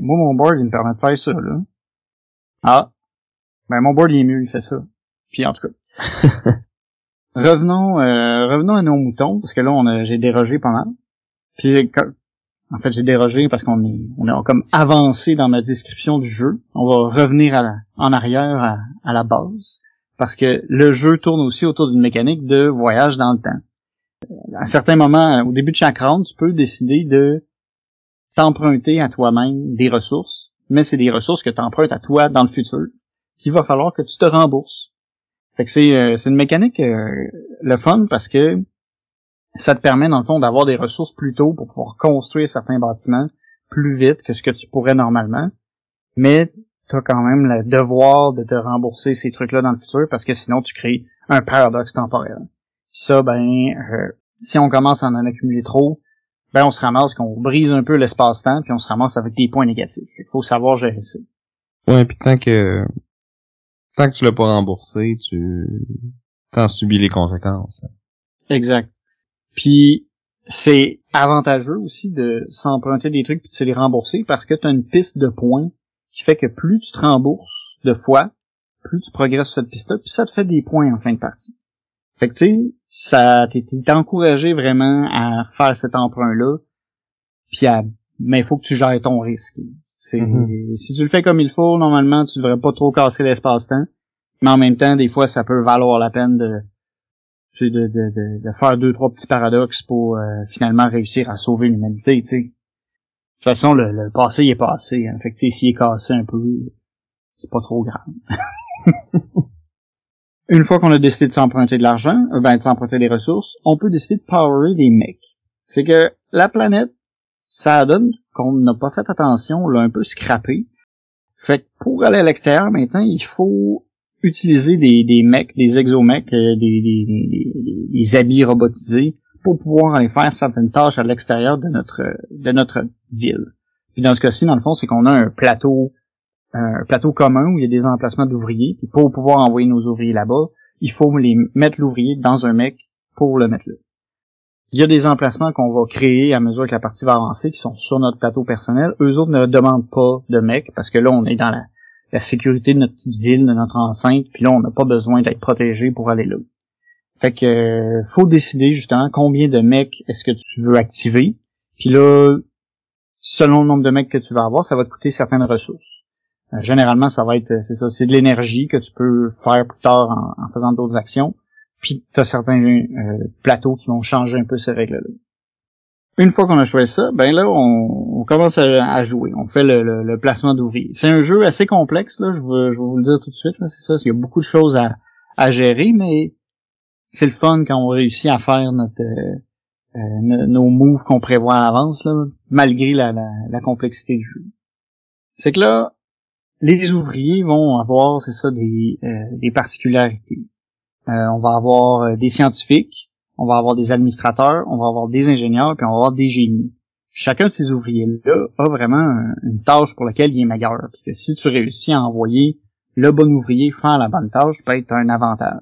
moi mon board il me permet de faire ça là. Ah. Ben mon board il est mieux, il fait ça. Puis en tout cas. revenons euh, revenons à nos moutons, parce que là on a j'ai dérogé pas mal. Puis en fait j'ai dérogé parce qu'on est on est comme avancé dans ma description du jeu. On va revenir à en arrière à, à la base. Parce que le jeu tourne aussi autour d'une mécanique de voyage dans le temps à certains moments, au début de chaque round, tu peux décider de t'emprunter à toi-même des ressources, mais c'est des ressources que tu empruntes à toi dans le futur, qu'il va falloir que tu te rembourses. Fait que c'est, euh, une mécanique euh, le fun parce que ça te permet dans le fond d'avoir des ressources plus tôt pour pouvoir construire certains bâtiments plus vite que ce que tu pourrais normalement. Mais tu as quand même le devoir de te rembourser ces trucs-là dans le futur parce que sinon tu crées un paradoxe temporel. Ça, ben, euh, si on commence à en accumuler trop, ben on se ramasse qu'on brise un peu l'espace-temps puis on se ramasse avec des points négatifs. Il faut savoir gérer ça. Ouais, puis tant que tant que tu l'as pas remboursé, tu t'en subis les conséquences. Exact. Puis c'est avantageux aussi de s'emprunter des trucs puis de se les rembourser parce que tu as une piste de points qui fait que plus tu te rembourses de fois, plus tu progresses sur cette piste-là, puis ça te fait des points en fin de partie. Fait que tu sais, ça t'es encouragé vraiment à faire cet emprunt-là, puis à mais il faut que tu gères ton risque. C'est Mhm. si tu le fais comme il faut, normalement tu devrais pas trop casser l'espace-temps, mais en même temps des fois ça peut valoir la peine de de, de, de, de faire deux trois petits paradoxes pour euh, finalement réussir à sauver l'humanité, tu sais. De toute façon, le, le passé il est passé. Hein. Fait que s'il est cassé un peu, c'est pas trop grave. Une fois qu'on a décidé de s'emprunter de l'argent, euh, ben de s'emprunter des ressources, on peut décider de powerer des mecs. C'est que la planète, ça donne qu'on n'a pas fait attention, on l'a un peu scrappé. Fait que pour aller à l'extérieur maintenant, il faut utiliser des, des mecs, des exomecs, euh, des, des, des- des habits robotisés pour pouvoir aller faire certaines tâches à l'extérieur de notre de notre ville. Puis dans ce cas-ci, dans le fond, c'est qu'on a un plateau un plateau commun où il y a des emplacements d'ouvriers. Puis pour pouvoir envoyer nos ouvriers là-bas, il faut les mettre l'ouvrier dans un mec pour le mettre là. Il y a des emplacements qu'on va créer à mesure que la partie va avancer qui sont sur notre plateau personnel. Eux autres ne demandent pas de mec parce que là, on est dans la, la sécurité de notre petite ville, de notre enceinte, puis là, on n'a pas besoin d'être protégé pour aller là. Fait que euh, faut décider justement combien de mecs est-ce que tu veux activer. Puis là, selon le nombre de mecs que tu vas avoir, ça va te coûter certaines ressources. Euh, généralement, ça va être, euh, c'est ça, c'est de l'énergie que tu peux faire plus tard en, faisant d'autres actions. Puis tu as certains euh, plateaux qui vont changer un peu ces règles-là. Une fois qu'on a choisi ça, ben là, on, on commence à, à jouer. On fait le, le- le placement d'ouvriers. C'est un jeu assez complexe, là, je vais, je vais vous le dire tout de suite, c'est ça. Il y a beaucoup de choses à, à gérer, mais c'est le fun quand on réussit à faire notre euh, euh, no- nos moves qu'on prévoit à l'avance, malgré la, la, la complexité du jeu. C'est que là, les ouvriers vont avoir, c'est ça, des, euh, des particularités. Euh, on va avoir euh, des scientifiques, on va avoir des administrateurs, on va avoir des ingénieurs, puis on va avoir des génies. Chacun de ces ouvriers-là a vraiment un- une tâche pour laquelle il est meilleur. Puis que si tu réussis à envoyer le bon ouvrier faire la bonne tâche, peut être un avantage.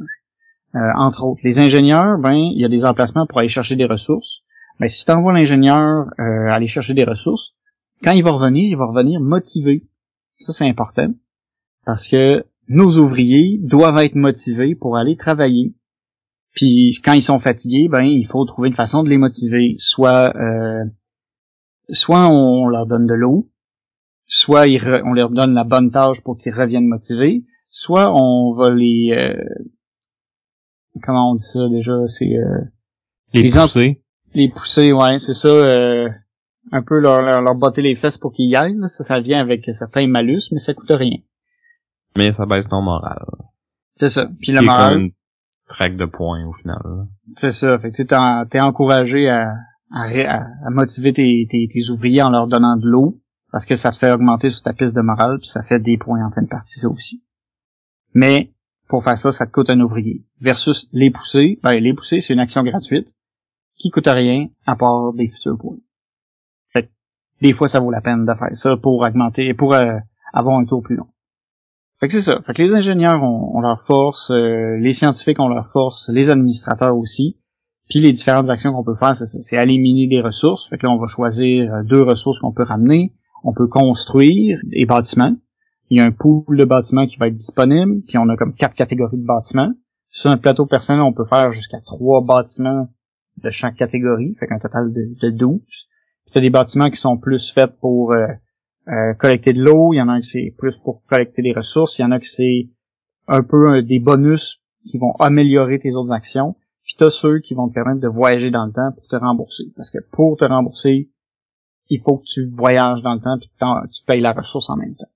Euh, entre autres, les ingénieurs, ben, il y a des emplacements pour aller chercher des ressources. Ben, si tu envoies l'ingénieur euh, aller chercher des ressources, quand il va revenir, il va revenir motivé. Ça, c'est important. Parce que nos ouvriers doivent être motivés pour aller travailler. Puis quand ils sont fatigués, ben il faut trouver une façon de les motiver. Soit euh, soit on leur donne de l'eau, soit ils re- on leur donne la bonne tâche pour qu'ils reviennent motivés, soit on va les euh, comment on dit ça déjà, c'est euh, Les, pousser. les pousser, ouais, c'est ça, euh, un peu leur, leur, leur botter les fesses pour qu'ils y aillent. là. Ça, ça vient avec certains malus, mais ça coûte rien. Mais ça baisse ton moral. C'est ça. Puis le moral, traque de points au final. c'est ça. Fait tu t'es en- t'es encouragé à, à, à- motiver tes, tes, ouvriers en leur donnant de l'eau, parce que ça te fait augmenter sur ta piste de morale, puis ça fait des points en fin de partie, ça aussi. Mais pour faire ça, ça te coûte un ouvrier. Versus les pousser, ben les pousser, c'est une action gratuite qui coûte rien à part des futurs points. Fait que des fois, ça vaut la peine de faire ça pour augmenter, pour euh, avoir un tour plus long. Fait que c'est ça. Fait que les ingénieurs ont, ont leur force, euh, les scientifiques ont leur force, les administrateurs aussi. Puis les différentes actions qu'on peut faire, c'est aller miner des ressources. Fait que là, on va choisir euh, deux ressources qu'on peut ramener. On peut construire des bâtiments. Il y a un pool de bâtiments qui va être disponible. Puis on a comme quatre catégories de bâtiments. Sur notre plateau personnel, on peut faire jusqu'à trois bâtiments de chaque catégorie. Fait qu'un total de, de 12. Puis t'as des bâtiments qui sont plus faits pour euh, euh, collecter de l'eau. Il y en a qui c'est plus pour collecter des ressources. Il y en a qui c'est un peu des bonus qui vont améliorer tes autres actions. Puis t'as ceux qui vont te permettre de voyager dans le temps pour te rembourser. Parce que pour te rembourser, il faut que tu voyages dans le temps puis que tu payes la ressource en même temps.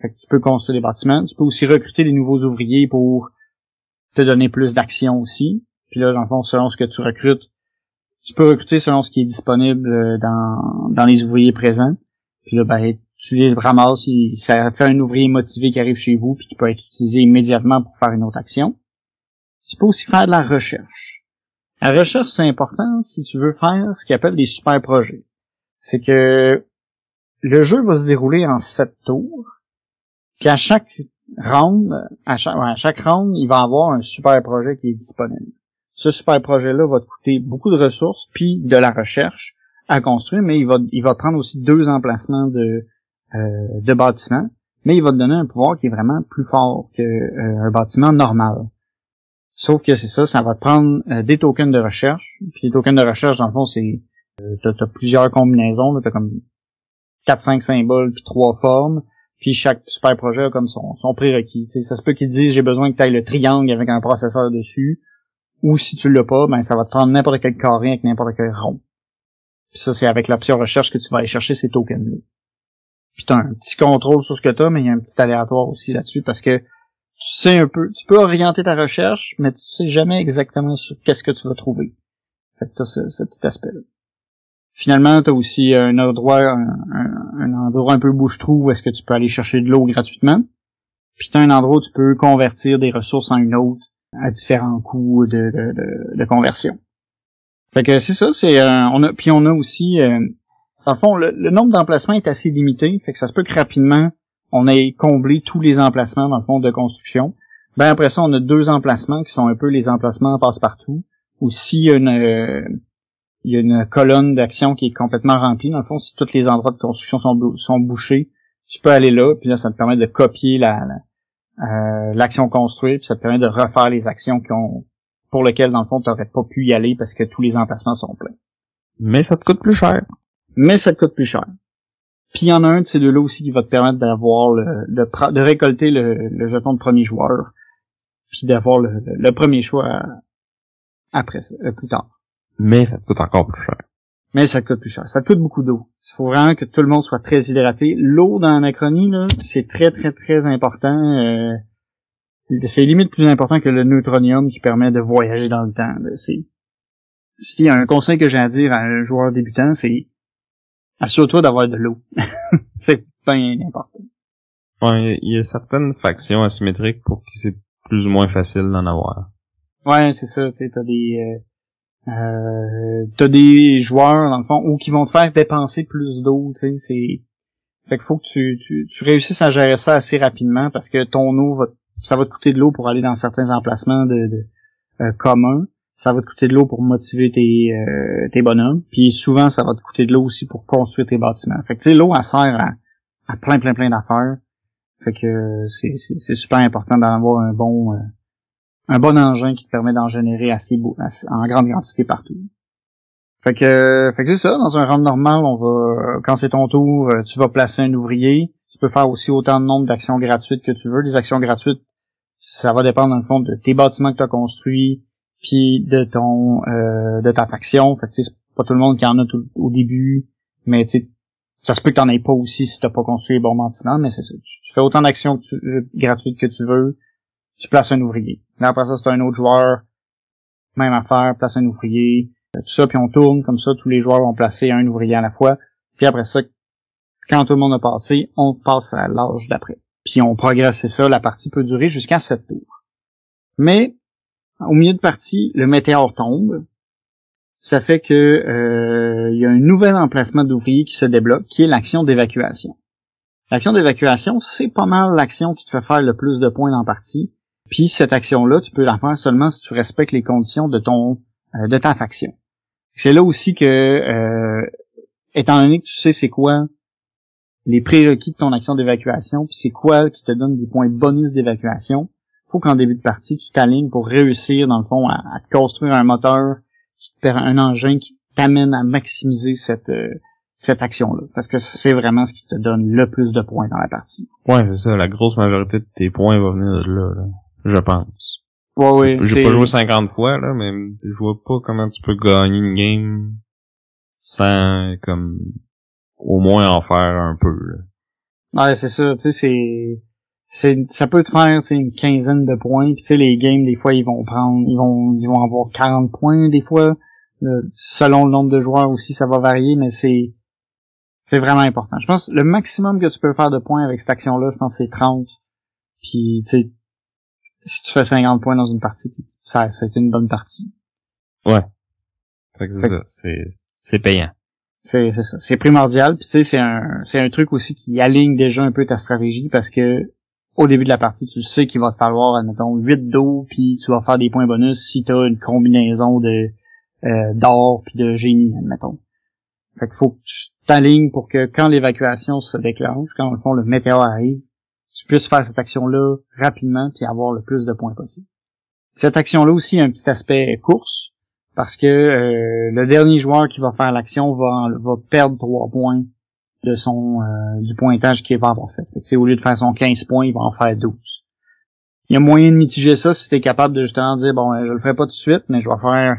Fait tu peux construire des bâtiments. Tu peux aussi recruter des nouveaux ouvriers pour te donner plus d'actions aussi. Puis là, dans le fond, selon ce que tu recrutes, tu peux recruter selon ce qui est disponible euh, dans, dans les ouvriers présents. Puis là, ben, tu les ramasses, ça fait un ouvrier motivé qui arrive chez vous puis qui peut être utilisé immédiatement pour faire une autre action. Tu peux aussi faire de la recherche. La recherche, c'est important si tu veux faire ce qu'on appelle des super projets. C'est que le jeu va se dérouler en sept tours. Puis à chaque round, à chaque, à chaque round, il va avoir un super projet qui est disponible. Ce super projet-là va te coûter beaucoup de ressources puis de la recherche à construire, mais il va, il va prendre aussi deux emplacements de, euh, de bâtiments, mais il va te donner un pouvoir qui est vraiment plus fort qu'un euh, bâtiment normal. Sauf que c'est ça, ça va te prendre euh, des tokens de recherche. Puis les tokens de recherche, dans le fond, c'est euh, t'as, as plusieurs combinaisons, t'as comme 4-5 symboles puis trois formes. Puis chaque super projet a comme son, son prérequis. T'sais, ça se peut qu'ils disent j'ai besoin que tu ailles le triangle avec un processeur dessus. Ou si tu l'as pas, ben ça va te prendre n'importe quel carré avec n'importe quel rond. Puis ça, c'est avec l'option recherche que tu vas aller chercher ces tokens-là. Puis t'as un petit contrôle sur ce que t'as, mais il y a un petit aléatoire aussi là-dessus parce que tu sais un peu, tu peux orienter ta recherche, mais tu sais jamais exactement sur qu'est-ce que tu vas trouver. Fait que t'as ce, ce petit aspect-là. Finalement, tu as aussi un endroit, un, endroit un peu bouche-trou où est-ce que tu peux aller chercher de l'eau gratuitement. Puis tu as un endroit où tu peux convertir des ressources en une autre à différents coûts de, de, de, conversion. Fait que c'est ça, c'est euh, on a puis on a aussi euh, dans le fond le, nombre d'emplacements est assez limité, fait que ça se peut que rapidement on ait comblé tous les emplacements dans le fond de construction. Ben après ça, on a deux emplacements qui sont un peu les emplacements passe-partout. Ou a une, euh, il y a une colonne d'action qui est complètement remplie. Dans le fond, si tous les endroits de construction sont, sont bouchés, tu peux aller là, puis là, ça te permet de copier la, euh, l'action construite, puis ça te permet de refaire les actions qui ont, pour lesquelles, dans le fond, tu n'aurais pas pu y aller parce que tous les emplacements sont pleins. Mais ça te coûte plus cher. Mais ça te coûte plus cher. Puis il y en a un de ces deux-là aussi qui va te permettre d'avoir le, de, récolter le, jeton de premier joueur, puis d'avoir le, premier choix après euh, plus tard mais ça te coûte encore plus cher. Mais ça te coûte plus cher. Ça te coûte beaucoup d'eau. Il faut vraiment que tout le monde soit très hydraté. L'eau dans Anachronie, là, c'est très, très, très important. Euh, c'est limite plus important que le neutronium qui permet de voyager dans le temps. C'est a un conseil que j'ai à dire à un joueur débutant, c'est assure-toi d'avoir de l'eau. c'est bien important. Ouais, il y a certaines factions asymétriques pour qui c'est plus ou moins facile d'en avoir. Ouais, c'est ça. Tu as des euh, euh, t'as des joueurs dans le fond ou qui vont te faire dépenser plus d'eau, tu sais, c'est fait qu'il faut que tu, tu, tu, réussisses à gérer ça assez rapidement parce que ton eau va ça va te coûter de l'eau pour aller dans certains emplacements de, de euh, communs. Ça va te coûter de l'eau pour motiver tes, euh, tes bonhommes. Puis souvent, ça va te coûter de l'eau aussi pour construire tes bâtiments. Fait que tu sais, l'eau, elle sert à, à plein, plein, plein d'affaires. Fait que c'est, c'est, super important d'avoir un bon euh, un bon engin qui te permet d'en générer assez, beau, en grande quantité partout. Fait que, fait que c'est ça, dans un round normal, on va, quand c'est ton tour, euh, tu vas placer un ouvrier. Tu peux faire aussi autant de nombre d'actions gratuites que tu veux. Les actions gratuites, ça va dépendre dans le fond de tes bâtiments que tu as construits, puis de ton, euh, de ta faction. Fait que c'est pas tout le monde qui en a au début, mais tu ça se peut que t'en aies pas aussi si t'as pas construit les bons bâtiments, mais c'est ça. Tu, fais autant d'actions euh, gratuites que tu veux tu places un ouvrier. Là, après ça, c'est un autre joueur, même affaire, place un ouvrier, tout ça, puis on tourne comme ça, tous les joueurs vont placer un ouvrier à la fois, puis après ça, quand tout le monde a passé, on passe à l'âge d'après. Puis on progresse, c'est ça, la partie peut durer jusqu'à 7 tours. Mais, au milieu de partie, le météore tombe, ça fait que euh, il y a un nouvel emplacement d'ouvrier qui se débloque, qui est l'action d'évacuation. L'action d'évacuation, c'est pas mal l'action qui te fait faire le plus de points dans la partie, puis cette action-là, tu peux la faire seulement si tu respectes les conditions de ton euh, de ta faction. C'est là aussi que, euh, étant donné que tu sais c'est quoi les prérequis de ton action d'évacuation, puis c'est quoi qui te donne des points bonus d'évacuation, faut qu'en début de partie, tu t'alignes pour réussir, dans le fond, à, construire un moteur, qui te un engin qui t'amène à maximiser cette euh, cette action-là. Parce que c'est vraiment ce qui te donne le plus de points dans la partie. Ouais, c'est ça. La grosse majorité de tes points va venir de là. là je pense. Ouais, oui. J'ai pas joué 50 fois, là, mais je vois pas comment tu peux gagner une game sans, comme, au moins en faire un peu. Ouais, c'est ça, tu sais, c'est c'est ça peut te faire une quinzaine de points puis tu sais les games des fois ils vont prendre ils vont ils vont avoir 40 points des fois. Selon le nombre de joueurs aussi ça va varier mais c'est c'est vraiment important. Je pense le maximum que tu peux faire de points avec cette action là je pense c'est 30 puis tu sais si tu fais 50 points dans une partie ça ça a été une bonne partie. Ouais. C'est ça c'est c'est payant. c'est c'est ça c'est primordial puis tu sais c'est un c'est un truc aussi qui aligne déjà un peu ta stratégie parce que au début de la partie, tu sais qu'il va te falloir, admettons, 8 d'eau, puis tu vas faire des points bonus si tu as une combinaison de euh, d'or puis de génie, admettons. Fait qu'il faut que tu t'alignes pour que quand l'évacuation se déclenche, quand le fond le météo arrive, tu puisses faire cette action-là rapidement puis avoir le plus de points possible. Cette action-là aussi a un petit aspect course, parce que euh, le dernier joueur qui va faire l'action va, va perdre 3 points de son euh, du pointage qu'il va avoir fait. fait au lieu de faire son 15 points, il va en faire 12. Il y a moyen de mitiger ça si t'es capable de justement dire bon je le ferai pas tout de suite, mais je vais faire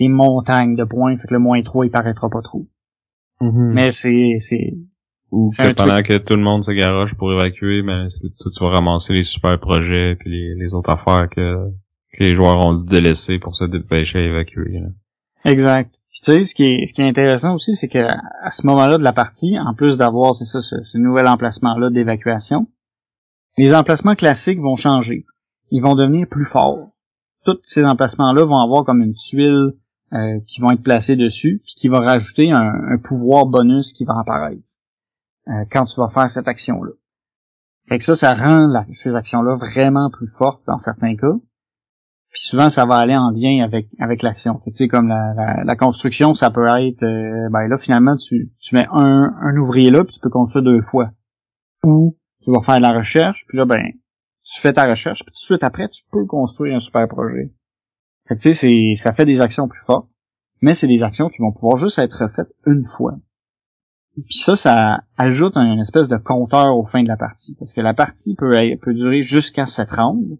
des montagnes de points, fait que le moins 3 il paraîtra pas trop. Mm-hmm. Mais c'est c'est ou que pendant que tout le monde se garoche pour évacuer, ben tu vas ramasser les super projets puis les, les autres affaires que, que les joueurs ont dû délaisser pour se dépêcher à évacuer. Exact tu sais, ce qui est, ce qui est intéressant aussi, c'est que à ce moment-là de la partie, en plus d'avoir, c'est ça, ce, nouvel emplacement-là d'évacuation, les emplacements classiques vont changer. Ils vont devenir plus forts. Tous ces emplacements-là vont avoir comme une tuile euh, qui vont être placées dessus, puis qui va rajouter un, pouvoir bonus qui va apparaître euh, quand tu vas faire cette action-là. Fait que ça, ça rend ces actions-là vraiment plus fortes dans certains cas. Puis souvent, ça va aller en lien avec avec l'action. Tu sais, comme la, la, construction, ça peut être, euh, ben là, finalement, tu, tu mets un, un ouvrier là, puis tu peux construire deux fois. Ou tu vas faire la recherche, puis là, ben, tu fais ta recherche, puis tout de suite après, tu peux construire un super projet. tu sais, ça fait des actions plus fortes, mais c'est des actions qui vont pouvoir juste être faites une fois. Puis ça, ça ajoute un, espèce de compteur au fin de la partie. Parce que la partie peut, peut durer jusqu'à 7 rounds.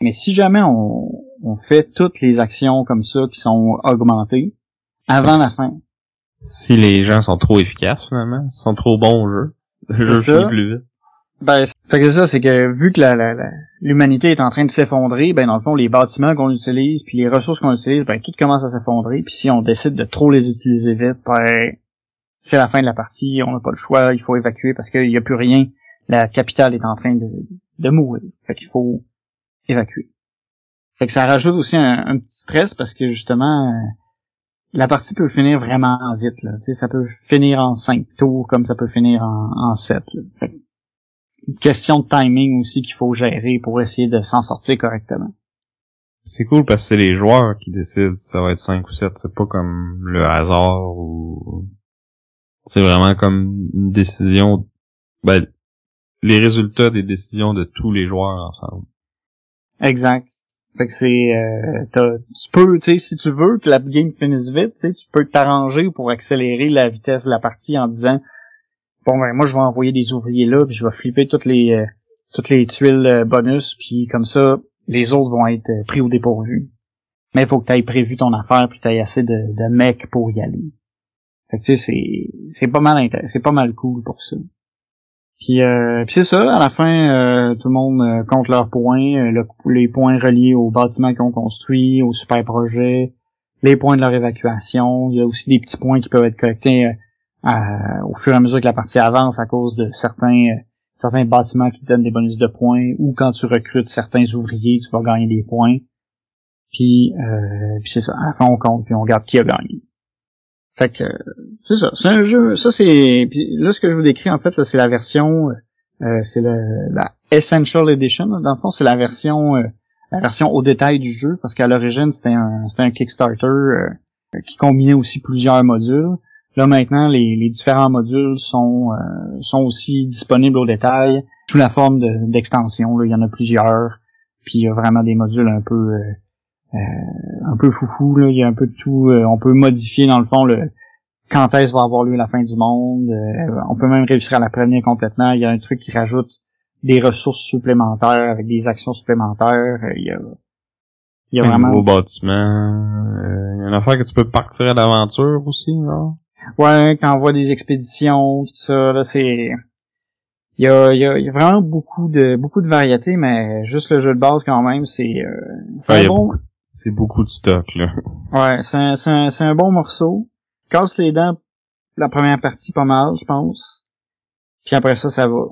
Mais si jamais on, on fait toutes les actions comme ça qui sont augmentées avant la fin. Si les gens sont trop efficaces finalement, sont trop bons au jeu, le jeu plus vite. Ben, fait que c'est ça, c'est que vu que l'humanité est en train de s'effondrer, ben dans le fond les bâtiments qu'on utilise puis les ressources qu'on utilise, ben tout commence à s'effondrer. Puis si on décide de trop les utiliser vite, ben c'est la fin de la partie, on n'a pas le choix, il faut évacuer parce qu'il n'y a plus rien. La capitale est en train de, de mourir. Fait qu'il faut évacuer. Fait que ça rajoute aussi un, petit stress parce que justement euh, la partie peut finir vraiment vite là. Ça peut finir en cinq tours comme ça peut finir en, en 7. Une question de timing aussi qu'il faut gérer pour essayer de s'en sortir correctement. C'est cool parce que c'est les joueurs qui décident si ça va être 5 ou 7. C'est pas comme le hasard ou... C'est vraiment comme une décision... Ben, les résultats des décisions de tous les joueurs ensemble. Exact. Fait que c'est euh, tu peux, tu sais, si tu veux que la game finisse vite, tu peux t'arranger pour accélérer la vitesse de la partie en disant bon ben moi je vais envoyer des ouvriers là, puis je vais flipper toutes les euh, toutes les tuiles euh, bonus, puis comme ça les autres vont être euh, pris au dépourvu. Mais il faut que tu aies prévu ton affaire puis tu aies assez de, de mecs pour y aller. Fait que tu sais c'est c'est pas mal c'est pas mal cool pour ça. Puis, euh, c'est ça, à la fin, euh, tout le monde euh, compte leurs points, les points reliés aux bâtiments qu'ils ont construits, aux super projets, les points de leur évacuation. Il y a aussi des petits points qui peuvent être collectés au fur et à mesure que la partie avance à cause de certains certains bâtiments qui donnent des bonus de points, ou quand tu recrutes certains ouvriers, tu vas gagner des points. Puis, puis c'est ça, à la fin on compte, puis on regarde qui a gagné. Fait que c'est ça, c'est un jeu, ça c'est là ce que je vous décris en fait c'est la version euh, c'est la Essential Edition dans le fond c'est la version euh, la version au détail du jeu parce qu'à l'origine c'était un c'était un Kickstarter euh, qui combinait aussi plusieurs modules. Là maintenant les, les différents modules sont euh, sont aussi disponibles au détail sous la forme d'extensions il y en a plusieurs puis il y a vraiment des modules un peu euh, un peu foufou là, il y a un peu de tout. Euh, on peut modifier dans le fond le quand est-ce va avoir lieu la fin du monde. Euh, on peut même réussir à la prévenir complètement. Il y a un truc qui rajoute des ressources supplémentaires avec des actions supplémentaires. il y a il y a un vraiment... nouveau bâtiment. il y a une affaire que tu peux partir à l'aventure aussi, non? Ouais, quand on voit des expéditions, tout ça, là, c'est... Il y a, il y, a, il y a vraiment beaucoup de beaucoup de variétés, mais juste le jeu de base quand même, c'est euh, c'est Ouais, il y un a bon. C'est beaucoup de stock, là. Ouais, c'est un, c'est un, c'est un bon morceau. Casse les dents la première partie pas mal, je pense. Puis après ça, ça va.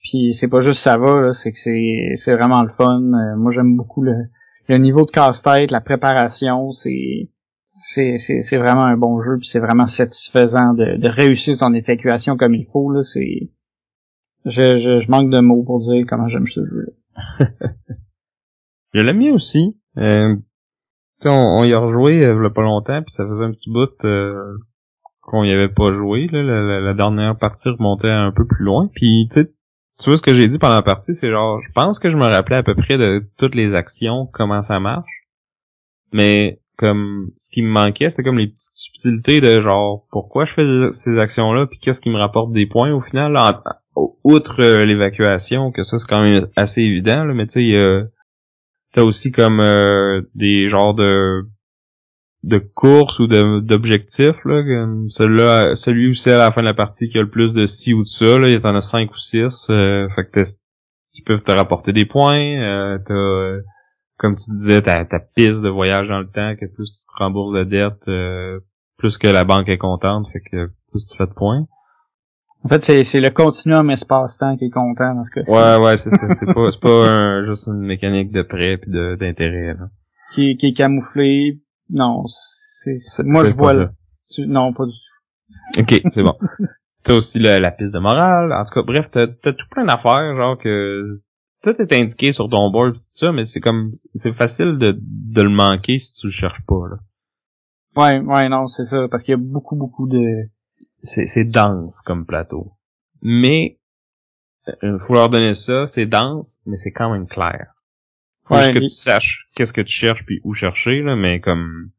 Puis c'est pas juste ça va, là, c'est que c'est c'est vraiment le fun. Euh, moi j'aime beaucoup le, le niveau de casse-tête, la préparation, c'est c'est c'est c'est vraiment un bon jeu puis c'est vraiment satisfaisant de, de réussir son effectuation comme il faut là, c'est je, je, je manque de mots pour dire comment j'aime ce jeu. Je l'aime bien aussi. Euh, on, on y a rejoué euh, il y a pas longtemps, puis ça faisait un petit bout euh, qu'on y avait pas joué. Là, la, la- la dernière partie remontait un peu plus loin. Puis tu vois ce que j'ai dit pendant la partie, c'est genre, je pense que je me rappelais à peu près de toutes les actions, comment ça marche. Mais comme ce qui me manquait, c'était comme les petites subtilités de genre pourquoi je fais ces actions-là, puis qu'est-ce qui me rapporte des points au final. là, outre euh, l'évacuation, que ça c'est quand même assez évident, là, mais tu sais, il y a- T'as aussi comme euh, des genres de de courses ou d'objectifs là celui-là celui ou celle à la fin de la partie qui a le plus de ci ou de ça là il y en a cinq ou six euh, fait que qui peuvent te rapporter des points euh, t'as euh, comme tu disais ta ta piste de voyage dans le temps que plus tu te rembourses de dettes euh, plus que la banque est contente fait que plus tu fais de points En fait, c'est c'est le continuum espace-temps qui est content dans ce cas-ci. ouais ouais c'est ça c'est pas c'est pas un- juste une mécanique de prêt puis de d'intérêt là qui, qui est camouflé. Non, c'est c'est- moi je vois ça. le- tu- non pas du Ok, c'est bon. T'as aussi la, la piste de morale. En tout cas, bref, t'as t'as tout plein d'affaires, genre que tout est indiqué sur ton board, tout ça, mais c'est comme c'est facile de, de le manquer si tu le cherches pas. là. Ouais, ouais, non, c'est ça, parce qu'il y a beaucoup, beaucoup de... C'est c'est dense comme plateau. Mais il faut leur donner ça, c'est dense, mais c'est quand même clair. Faut Ouais, juste que tu saches qu'est-ce que tu cherches puis où chercher, là, mais comme.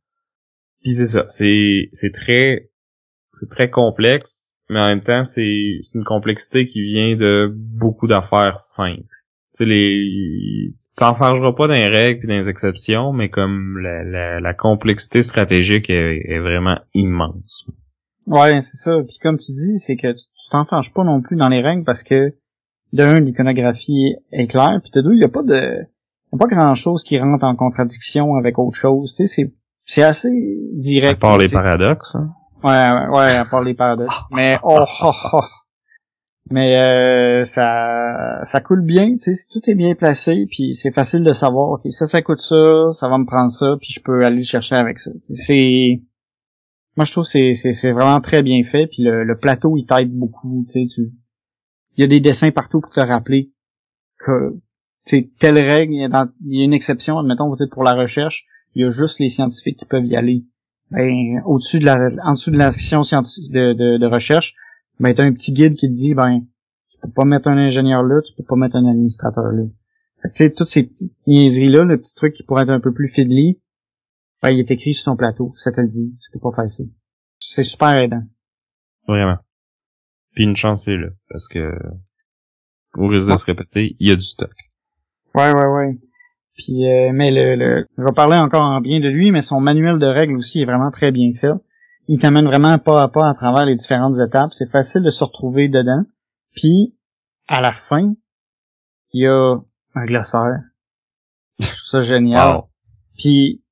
Puis c'est ça, c'est c'est très c'est très complexe, mais en même temps c'est c'est une complexité qui vient de beaucoup d'affaires simples. Tu sais les tu t'enfargeras pas dans les règles puis dans les exceptions, mais comme la, la, la complexité stratégique est, est vraiment immense. Ouais, c'est ça. Puis comme tu dis, c'est que tu t'enfanges pas non plus dans les règles parce que, de un, l'iconographie est claire, puis de deux, il y a pas de... y a pas grand-chose qui rentre en contradiction avec autre chose. Tu sais, c'est c'est assez direct. À part les paradoxes. hein. Ouais, ouais, ouais, à part les paradoxes. Mais oh, oh, oh. Mais euh, ça ça coule bien, tu sais, tout est bien placé, puis c'est facile de savoir, ok, ça, ça coûte ça, ça va me prendre ça, puis je peux aller le chercher avec ça. tu sais. C'est moi je trouve que c'est vraiment très bien fait, puis le, le plateau il t'aide beaucoup, tu sais, tu il y a des dessins partout pour te rappeler que telle règle, il y, a une exception, admettons, pour la recherche, il y a juste les scientifiques qui peuvent y aller ben, au-dessus de la, en dessous de l'action scientifique de, de, de recherche, ben, t'as un petit guide qui te dit, ben, tu peux pas mettre un ingénieur là, tu peux pas mettre un administrateur là. Fait que, tu sais, toutes ces petites niaiseries-là, le petit truc qui pourrait être un peu plus fiddly, ben, il est écrit sur ton plateau, ça te le dit, tu peux pas faire ça. C'est super aidant. Vraiment. Puis une chance là, parce que au risque de se répéter, il y a du stock. Ouais, ouais, ouais. Puis, euh, mais le, le, je vais parler encore en bien de lui, mais son manuel de règles aussi est vraiment très bien fait. Il t'amène vraiment pas à pas à travers les différentes étapes. C'est facile de se retrouver dedans. Puis, à la fin, il y a un glossaire. Je trouve ça génial. Wow. Puis,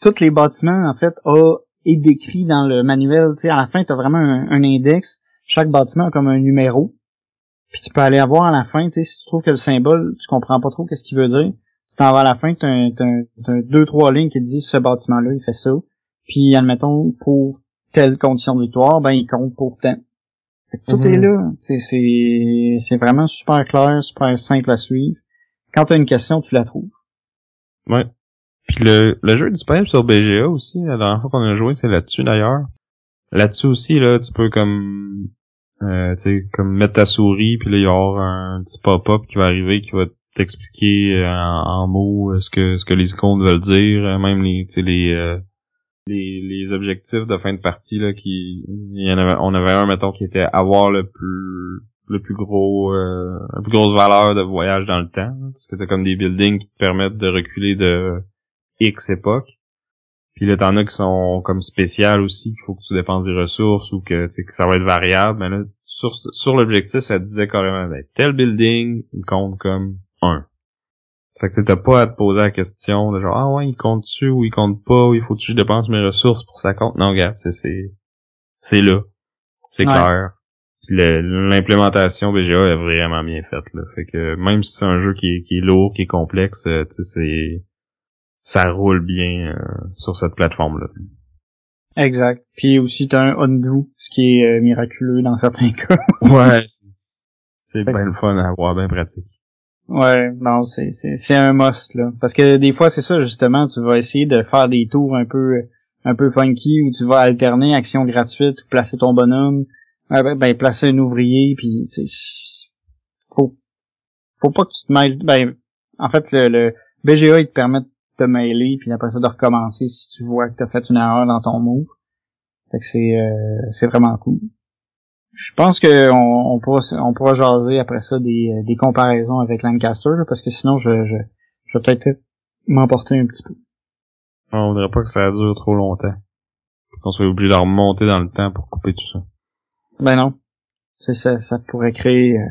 tous les bâtiments, en fait, a, est décrit dans le manuel. Tu sais, à la fin, tu as vraiment un, un index. Chaque bâtiment a comme un numéro. Puis tu peux aller voir à la fin, tu sais, si tu trouves que le symbole, tu comprends pas trop qu'est-ce qu'il veut dire, tu t'en vas à la fin, tu as, deux, trois lignes qui te disent ce bâtiment-là, il fait ça. Puis, admettons, pour telle condition de victoire, ben, il compte pour tant. Fait que tout Mhm. est là. C'est, c'est, c'est vraiment super clair, super simple à suivre. Quand tu as une question, tu la trouves. Ouais. Puis le, le jeu est disponible sur BGA aussi. La dernière fois qu'on a joué, c'est là-dessus d'ailleurs. Là-dessus aussi, là, tu peux comme euh, tu comme mettre ta souris, puis là, il y aura un petit pop-up qui va arriver qui va t'expliquer euh, en, mots euh, ce que ce que les icônes veulent dire, euh, même les les, euh, les les objectifs de fin de partie là qui il y en avait on avait un mettons qui était avoir le plus le plus gros euh, la plus grosse valeur de voyage dans le temps parce que t'as comme des buildings qui te permettent de reculer de X époque Puis là, t'en as qui sont comme spéciales aussi, qu'il faut que tu dépenses des ressources ou que, que ça va être variable. Mais là, sur, sur l'objectif, ça disait carrément, ben, tel building, il compte comme un. Fait que t'as pas à te poser la question de genre, ah ouais, il compte-tu ou il compte pas, ou il faut que je dépense mes ressources pour ça compte? Non, regarde, c'est, c'est, c'est là. C'est clair. L'implémentation BGA est vraiment bien faite, là. Fait que même si c'est un jeu qui est, qui est lourd, qui est complexe, euh, tu sais, c'est, ça roule bien euh, sur cette plateforme-là. Exact. Puis aussi, t'as un undo, ce qui est euh, miraculeux dans certains cas. ouais, c'est bien le fun à avoir, bien pratique. Ouais, non, c'est c'est un must là, parce que des fois c'est ça justement, tu vas essayer de faire des tours un peu un peu funky où tu vas alterner action gratuite, placer ton bonhomme, ben, ben placer un ouvrier, puis tu sais, faut faut pas que tu te mêles. Ben, en fait le, le BGA il te permet de te mêler puis après ça de recommencer si tu vois que tu as fait une erreur dans ton move. Fait que c'est euh, c'est vraiment cool. Je pense qu'on on pourra, on pourra jaser après ça des, des comparaisons avec Lancaster, parce que sinon je, je, je vais peut-être m'emporter un petit peu. On voudrait pas que ça dure trop longtemps. Qu'on soit obligé de remonter dans le temps pour couper tout ça. Ben non. Ça, ça pourrait créer, euh,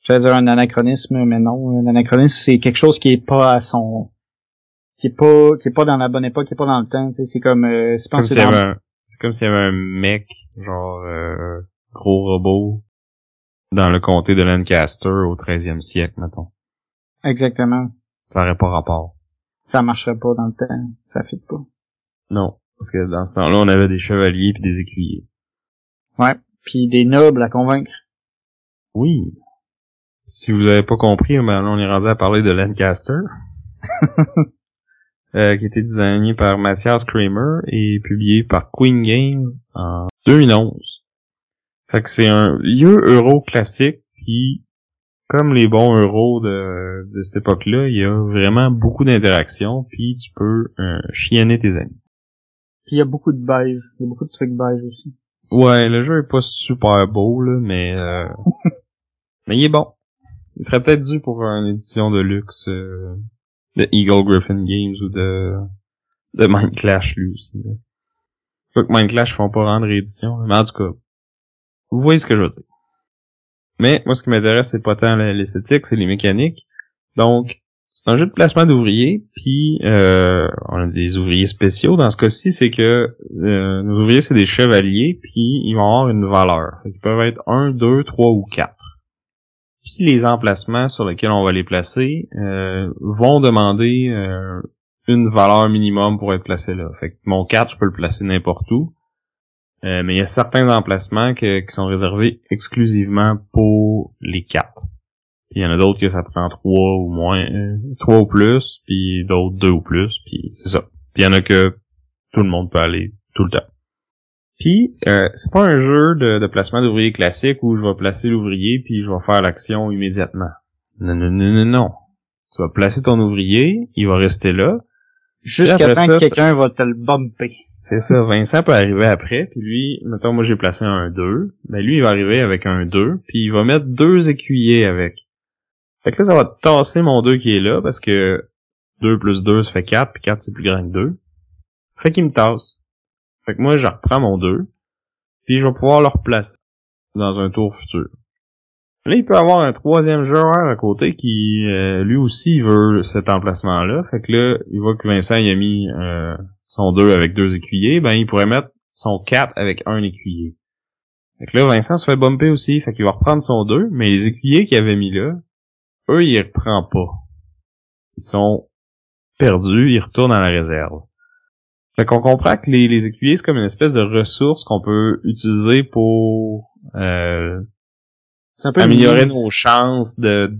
je vais dire un anachronisme, mais non. Un anachronisme, c'est quelque chose qui est pas à son, qui est pas, qui est pas dans la bonne époque, qui est pas dans le temps. C'est comme, euh, c'est comme s'il y avait un, comme s'il y avait un mec, genre, euh, gros robot dans le comté de Lancaster au 13e siècle, mettons. Exactement. Ça aurait pas rapport. Ça marcherait pas dans le temps. Ça fit pas. Non. Parce que dans ce temps-là, on avait des chevaliers puis des écuyers. Ouais. Puis des nobles à convaincre. Oui. Si vous avez pas compris, ben là, on est rendu à parler de Lancaster. euh, qui a été designé par Mathias Kramer et publié par Queen Games en 2011. Fait que c'est un vieux euro classique, puis comme les bons euros de, de cette époque-là, il y a vraiment beaucoup d'interactions, puis tu peux euh, chienner tes amis. Puis il y a beaucoup de beige, il y a beaucoup de trucs beige aussi. Ouais, le jeu est pas super beau, là, mais euh, mais il est bon. Il serait peut-être dû pour une édition de luxe euh, de Eagle Griffin Games ou de de Mind Clash lui aussi. Là. Faut que Mind Clash font pas rendre réédition, mais en tout cas, vous voyez ce que je veux dire. Mais moi, ce qui m'intéresse, c'est pas tant l'esthétique, c'est les mécaniques. Donc, c'est un jeu de placement d'ouvriers, puis euh, on a des ouvriers spéciaux. Dans ce cas-ci, c'est que euh, nos ouvriers, c'est des chevaliers, puis ils vont avoir une valeur. Ils peuvent être 1, 2, 3 ou 4. Puis les emplacements sur lesquels on va les placer euh, vont demander euh, une valeur minimum pour être placé là. Fait que mon 4, je peux le placer n'importe où. Euh, mais il y a certains emplacements qui sont réservés exclusivement pour les quatre. il y en a d'autres que ça prend trois ou moins, euh, trois ou plus, puis d'autres deux ou plus, puis c'est ça. Puis il y en a que tout le monde peut aller tout le temps. Puis euh, c'est pas un jeu de, de placement d'ouvrier classique où je vais placer l'ouvrier puis je vais faire l'action immédiatement. Non, non, non, non, non. Tu vas placer ton ouvrier, il va rester là. Jusqu'à temps que quelqu'un va te le bumper. C'est ça, Vincent peut arriver après, puis lui, mettons, moi j'ai placé un 2, mais lui il va arriver avec un 2, puis il va mettre deux écuyers avec. Fait que là, ça va tasser mon 2 qui est là, parce que 2 plus 2, ça fait 4, puis 4 c'est plus grand que 2. Fait qu'il me tasse. Fait que moi, je reprends mon 2, puis je vais pouvoir le replacer dans un tour futur. Là, il peut avoir un troisième joueur à côté qui, euh, lui aussi, veut cet emplacement-là. Fait que là, il voit que Vincent il a mis... Euh, son 2 avec deux écuyers, ben il pourrait mettre son 4 avec un écuyer. Fait que là, Vincent se fait bumper aussi, fait qu'il va reprendre son 2, mais les écuyers qu'il avait mis là, eux, il reprend pas. Ils sont perdus, ils retournent à la réserve. Fait qu'on comprend que les, les écuyers, c'est comme une espèce de ressource qu'on peut utiliser pour euh, améliorer nos chances de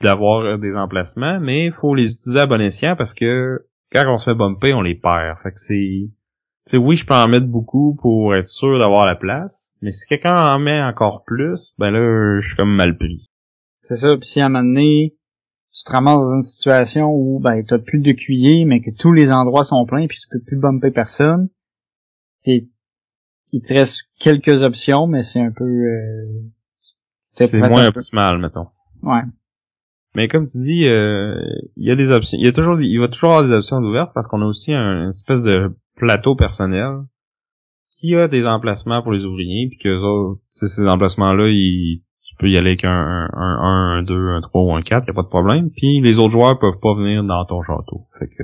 d'avoir des emplacements, mais il faut les utiliser à bon escient parce que quand on se fait bumper, on les perd. Fait que c'est... Tu oui, je peux en mettre beaucoup pour être sûr d'avoir la place, mais si quelqu'un en met encore plus, ben là, je suis comme mal pris. C'est ça, puis si à un moment donné, tu te ramasses dans une situation où ben t'as plus de cuillers, mais que tous les endroits sont pleins, puis tu peux plus bumper personne, et il te reste quelques options, mais c'est un peu... Euh, c'est moins optimal, mettons. Ouais. Mais comme tu dis, euh, il y a des options. Il y a toujours, il va toujours avoir des options ouvertes parce qu'on a aussi un, une espèce de plateau personnel qui a des emplacements pour les ouvriers, puis que autres, ces emplacements-là, ils, tu peux y aller avec un, un, un, un 2, un 3 ou un 4, y a pas de problème. Puis les autres joueurs peuvent pas venir dans ton château. Fait que.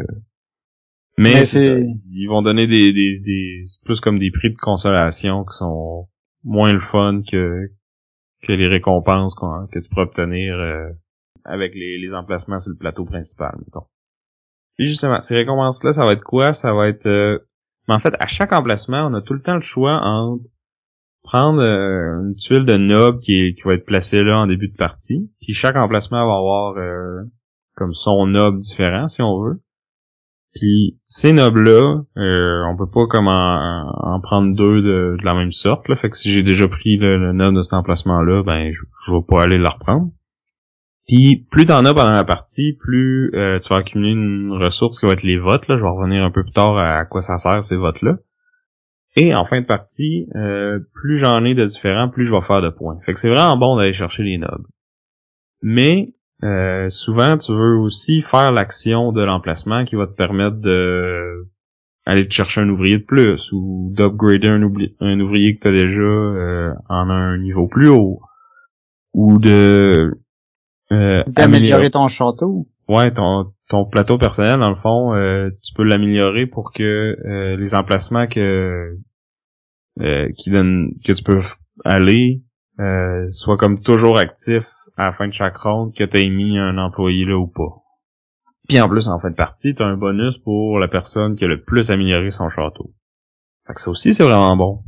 Mais, Mais c'est ils vont donner des, des, des plus comme des prix de consolation qui sont moins le fun que que les récompenses qu'on- que tu peux obtenir euh, avec les, les emplacements sur le plateau principal, mettons. Et justement, ces récompenses-là, ça va être quoi? Ça va être... euh, mais en fait, à chaque emplacement, on a tout le temps le choix entre prendre euh, une tuile de nob qui, qui va être placée là en début de partie, puis chaque emplacement va avoir euh, comme son nob différent, si on veut. Puis ces nobs-là, euh, on peut pas comme en, en prendre deux de, de la même sorte. Là. Fait que si j'ai déjà pris le, le nob de cet emplacement-là, ben je, je vais pas aller le reprendre. Puis plus t'en as pendant la partie, plus euh, tu vas accumuler une ressource qui va être les votes. Là. Je vais revenir un peu plus tard à quoi ça sert ces votes-là. Et en fin de partie, euh, plus j'en ai de différents, plus je vais faire de points. Fait que c'est vraiment bon d'aller chercher les nobs. Mais euh, souvent, tu veux aussi faire l'action de l'emplacement qui va te permettre de aller te chercher un ouvrier de plus ou d'upgrader un, un ouvrier que tu as déjà euh, en un niveau plus haut ou de euh, améliorer D'améliorer ton château. ouais ton ton plateau personnel dans le fond euh, tu peux l'améliorer pour que euh, les emplacements que euh, qui donnent que tu peux aller euh, soient comme toujours actifs à la fin de chaque ronde que tu mis un employé là ou pas. Puis en plus en fin de partie, tu as un bonus pour la personne qui a le plus amélioré son château. Fait que ça aussi c'est vraiment bon.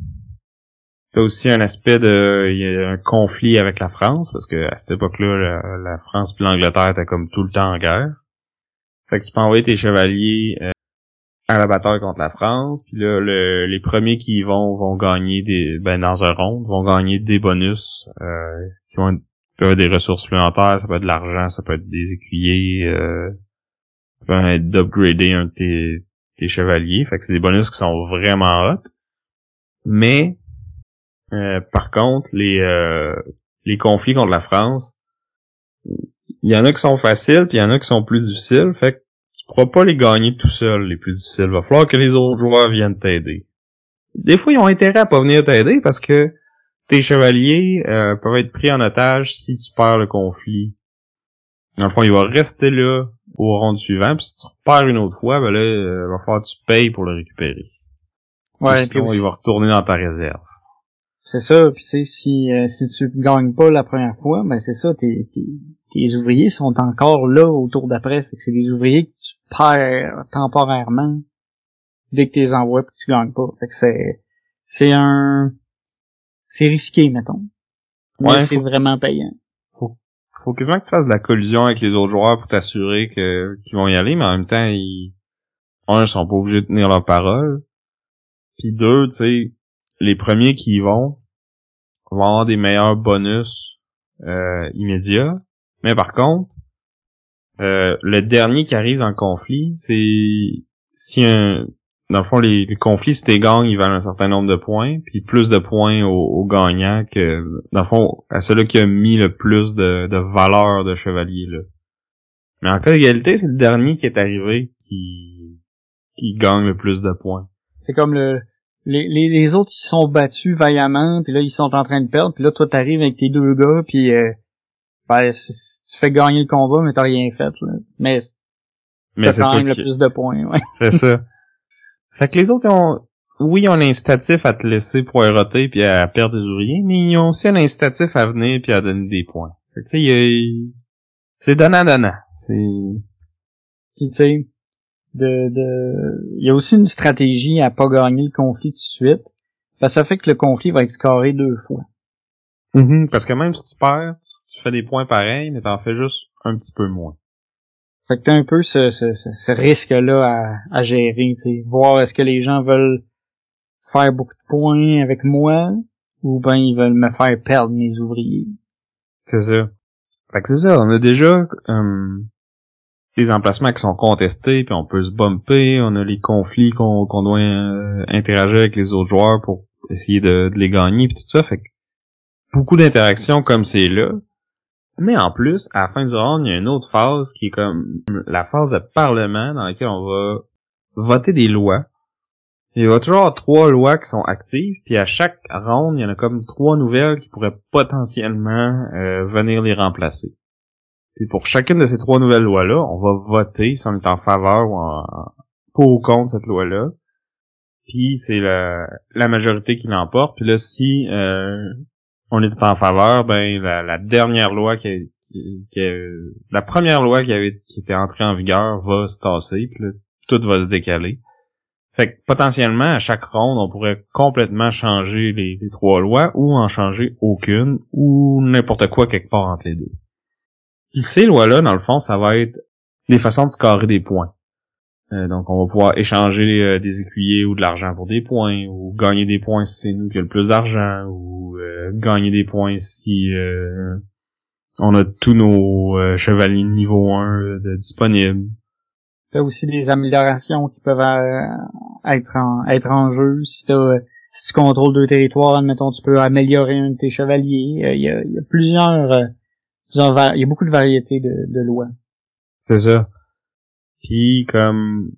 T'as aussi un aspect de il y a un conflit avec la France parce que à cette époque-là la, la France puis l'Angleterre étaient comme tout le temps en guerre. Fait que tu peux envoyer tes chevaliers euh, à la bataille contre la France, puis là le- les premiers qui y vont vont gagner des ben dans un round vont gagner des bonus euh, qui être, peuvent des ressources supplémentaires, ça peut être de l'argent, ça peut être des écuyers, euh, ça peut être d'upgrader un de tes, tes chevaliers. Fait que c'est des bonus qui sont vraiment hot. Mais euh, par contre, les euh, les conflits contre la France, il y en a qui sont faciles, puis il y en a qui sont plus difficiles. Fait que pourras pas les gagner tout seul, les plus difficiles. Va falloir que les autres joueurs viennent t'aider. Des fois, ils ont intérêt à pas venir t'aider parce que tes chevaliers euh, peuvent être pris en otage si tu perds le conflit. Dans le fond, il va rester là au round suivant, puis si tu perds une autre fois, ben là, euh, va falloir que tu payes pour le récupérer. Ouais, Sinon, puis il va retourner dans ta réserve. c'est ça. Puis c'est si euh, si tu gagnes pas la première fois, ben c'est ça. Tes, tes, tes ouvriers sont encore là au tour d'après. Fait que c'est des ouvriers que tu perds temporairement dès que tu les envoies puis que tu gagnes pas. Fait que c'est c'est un c'est risqué mettons. Mais Ouais, c'est faut- vraiment payant. faut quasiment que tu fasses de la collusion avec les autres joueurs pour t'assurer que qu'ils vont y aller, mais en même temps, ils un, ils sont pas obligés de tenir leur parole. Puis deux, tu sais, les premiers qui y vont vont avoir des meilleurs bonus euh, immédiats. Mais par contre, euh, le dernier qui arrive dans le conflit, c'est si un dans le fond, les, conflits, si t'es gagnes, ils valent un certain nombre de points, puis plus de points aux au gagnants que, dans le fond, à celui qui a mis le plus de, de valeur de chevalier, là. Mais en cas d'égalité, c'est le dernier qui est arrivé qui, qui gagne le plus de points. C'est comme le les, les, autres ils sont battus vaillamment, puis là ils sont en train de perdre, puis là toi t'arrives avec tes deux gars, puis euh, ben, tu fais gagner le combat, mais t'as rien fait. Là. Mais Mais t'as c'est quand même le qui- plus de points. Ouais. C'est ça. Fait que les autres, ils ont, oui, ils ont l'incitatif à te laisser poireauter puis à perdre des ouvriers, mais ils ont aussi un incitatif à venir puis à donner des points. Fait que tu sais, il y a- c'est donnant-donnant. C'est, Puis tu sais, de, de, il y a aussi une stratégie à pas gagner le conflit tout de suite. Parce que ça fait que le conflit va être scarré deux fois. Mhm, parce que même si tu perds, tu fais des points pareils, mais t'en fais juste un petit peu moins. Fait que t'as un peu ce, ce, ce, risque-là à, à gérer, tu sais. Voir est-ce que les gens veulent faire beaucoup de points avec moi ou ben ils veulent me faire perdre mes ouvriers. C'est ça. Fait que c'est ça, on a déjà euh, des emplacements qui sont contestés, puis on peut se bumper, on a les conflits qu'on qu'on doit euh, interagir avec les autres joueurs pour essayer de, de les gagner, puis tout ça. Fait que beaucoup d'interactions comme c'est là, Mais en plus, à la fin du round, il y a une autre phase qui est comme la phase de parlement dans laquelle on va voter des lois. Il y a toujours trois lois qui sont actives, puis à chaque round, il y en a comme trois nouvelles qui pourraient potentiellement euh, venir les remplacer. Puis pour chacune de ces trois nouvelles lois-là, on va voter si on est en faveur ou en, pour ou contre cette loi-là. Puis c'est la, la majorité qui l'emporte. Puis là, si euh, on est en faveur, ben la, dernière loi qui, qui, la première loi qui avait qui était entrée en vigueur va se tasser, puis là, tout va se décaler. Fait que potentiellement, à chaque ronde, on pourrait complètement changer les, trois lois ou en changer aucune ou n'importe quoi quelque part entre les deux. Puis ces lois-là, dans le fond, ça va être des façons de scorer des points. Euh, donc, on va pouvoir échanger euh, des écuyers ou de l'argent pour des points, ou gagner des points si c'est nous qui avons le plus d'argent, ou euh, gagner des points si on a tous nos chevaliers niveau 1 de disponibles. T'as aussi des améliorations qui peuvent être en, être en jeu. Si, si tu contrôles deux territoires, admettons, tu peux améliorer un de tes chevaliers. Il y a, plusieurs, il y a beaucoup de variétés de, de lois. C'est ça. Puis comme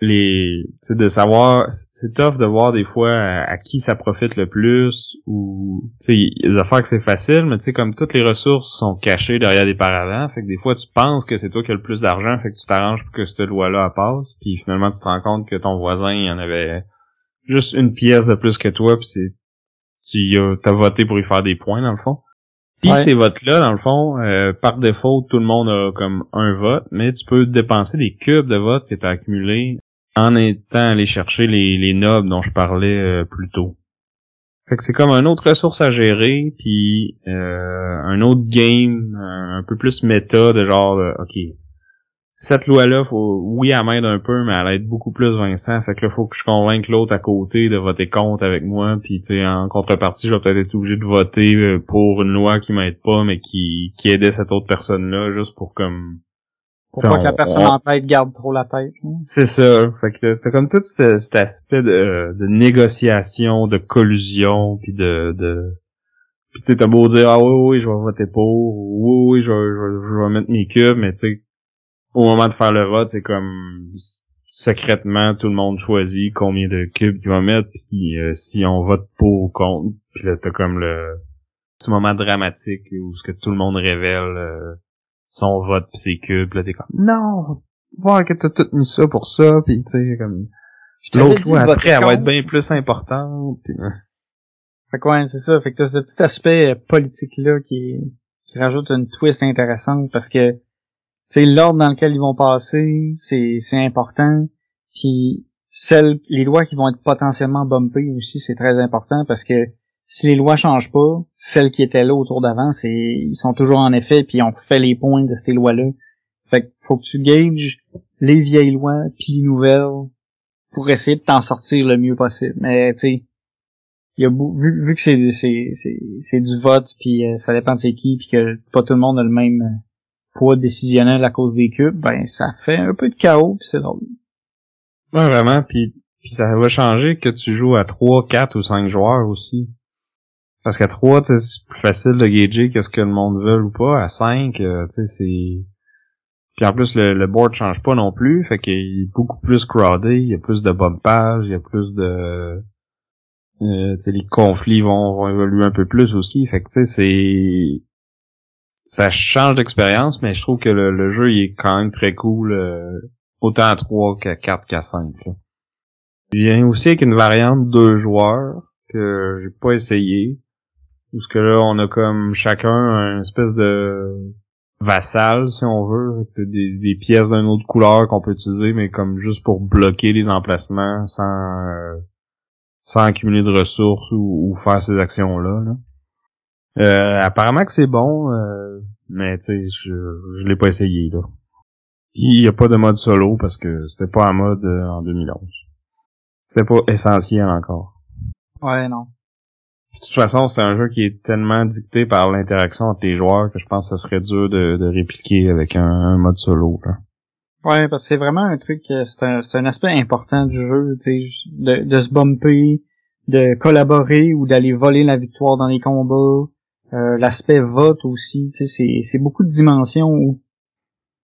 les c'est de savoir c'est tough de voir des fois à, qui ça profite le plus ou tu sais affaires que c'est facile mais tu sais comme toutes les ressources sont cachées derrière des paravents fait que des fois tu penses que c'est toi qui as le plus d'argent fait que tu t'arranges pour que cette loi là passe puis finalement tu te rends compte que ton voisin il en avait juste une pièce de plus que toi puis c'est tu as voté pour y faire des points dans le fond puis ces votes-là, dans le fond, euh, par défaut, tout le monde a comme un vote, mais tu peux dépenser des cubes de votes que tu as accumulés en étant allé chercher les, les nobles dont je parlais euh, plus tôt. Fait que c'est comme une autre ressource à gérer, puis euh, un autre game, un, un, peu plus méta de genre, ok, cette loi-là, faut, oui, elle m'aide un peu, mais elle aide beaucoup plus Vincent. Fait que là, faut que je convainque l'autre à côté de voter contre avec moi. Puis, tu sais, en contrepartie, je vais peut-être être obligé de voter euh, pour une loi qui m'aide pas, mais qui, qui aidait cette autre personne-là, juste pour comme... Pour pas que la personne en tête garde trop la tête. Hein. C'est ça. Fait que t'as comme tout cet, aspect de, de, négociation, de collusion, puis de... de... Puis tu sais, t'as beau dire, ah oui, oui, je vais voter pour, oui, oui, je vais, je vais, je vais mettre mes cubes, mais tu sais, au moment de faire le vote, c'est comme secrètement tout le monde choisit combien de cubes qu'il va mettre puis euh, si on vote pour ou contre puis là t'as comme le petit moment dramatique où ce que tout le monde révèle euh, son vote pis ses cubes là t'es comme non voir que t'as tout mis ça pour ça puis tu sais comme l'autre fois après elle va être bien plus importante pis... Hein. fait quoi c'est ça fait que t'as ce petit aspect euh, politique là qui qui rajoute une twist intéressante parce que c'est l'ordre dans lequel ils vont passer, c'est important. Puis celles, les lois qui vont être potentiellement bumpées aussi, c'est très important parce que si les lois changent pas, celles qui étaient là autour d'avant, c'est ils sont toujours en effet puis on fait les points de ces lois-là. Fait que faut que tu gages les vieilles lois puis les nouvelles pour essayer de t'en sortir le mieux possible. Mais tu sais, il y a vu, vu que c'est c'est c'est du vote puis euh, ça dépend de c'est qui puis que pas tout le monde a le même poids décisionnel à cause des cubes, ben ça fait un peu de chaos, puis c'est drôle. Ouais, vraiment, puis, ça va changer que tu joues à 3, 4 ou 5 joueurs aussi. Parce qu'à 3, c'est plus facile de gager qu'est-ce que le monde veut ou pas. À 5, euh, tu sais, c'est... Puis en plus, le, le, board change pas non plus, fait qu'il est beaucoup plus crowded, il y a plus de bumpage, il y a plus de... Euh, les conflits vont, vont évoluer un peu plus aussi, fait que tu sais, c'est ça change d'expérience, mais je trouve que le, jeu il est quand même très cool, euh, autant à 3 qu'à 4 qu'à 5. Il vient aussi avec une variante deux joueurs que j'ai pas essayé. Où ce que là, on a comme chacun une espèce de vassal, si on veut, des, pièces d'une autre couleur qu'on peut utiliser, mais comme juste pour bloquer les emplacements sans euh, sans accumuler de ressources ou, faire ces actions-là. là euh, apparemment que c'est bon, euh, mais tu sais, je, je l'ai pas essayé là. Il y a pas de mode solo parce que c'était pas en mode euh, en 2011. C'était pas essentiel encore. Ouais, non. de toute façon, c'est un jeu qui est tellement dicté par l'interaction entre les joueurs que je pense que ce serait dur de, de répliquer avec un, mode solo. Là. Ouais, parce que c'est vraiment un truc, c'est un, un aspect important du jeu, tu sais, de, de se bumper, de collaborer ou d'aller voler la victoire dans les combats, Euh, L'aspect vote aussi, tu sais, c'est beaucoup de dimensions où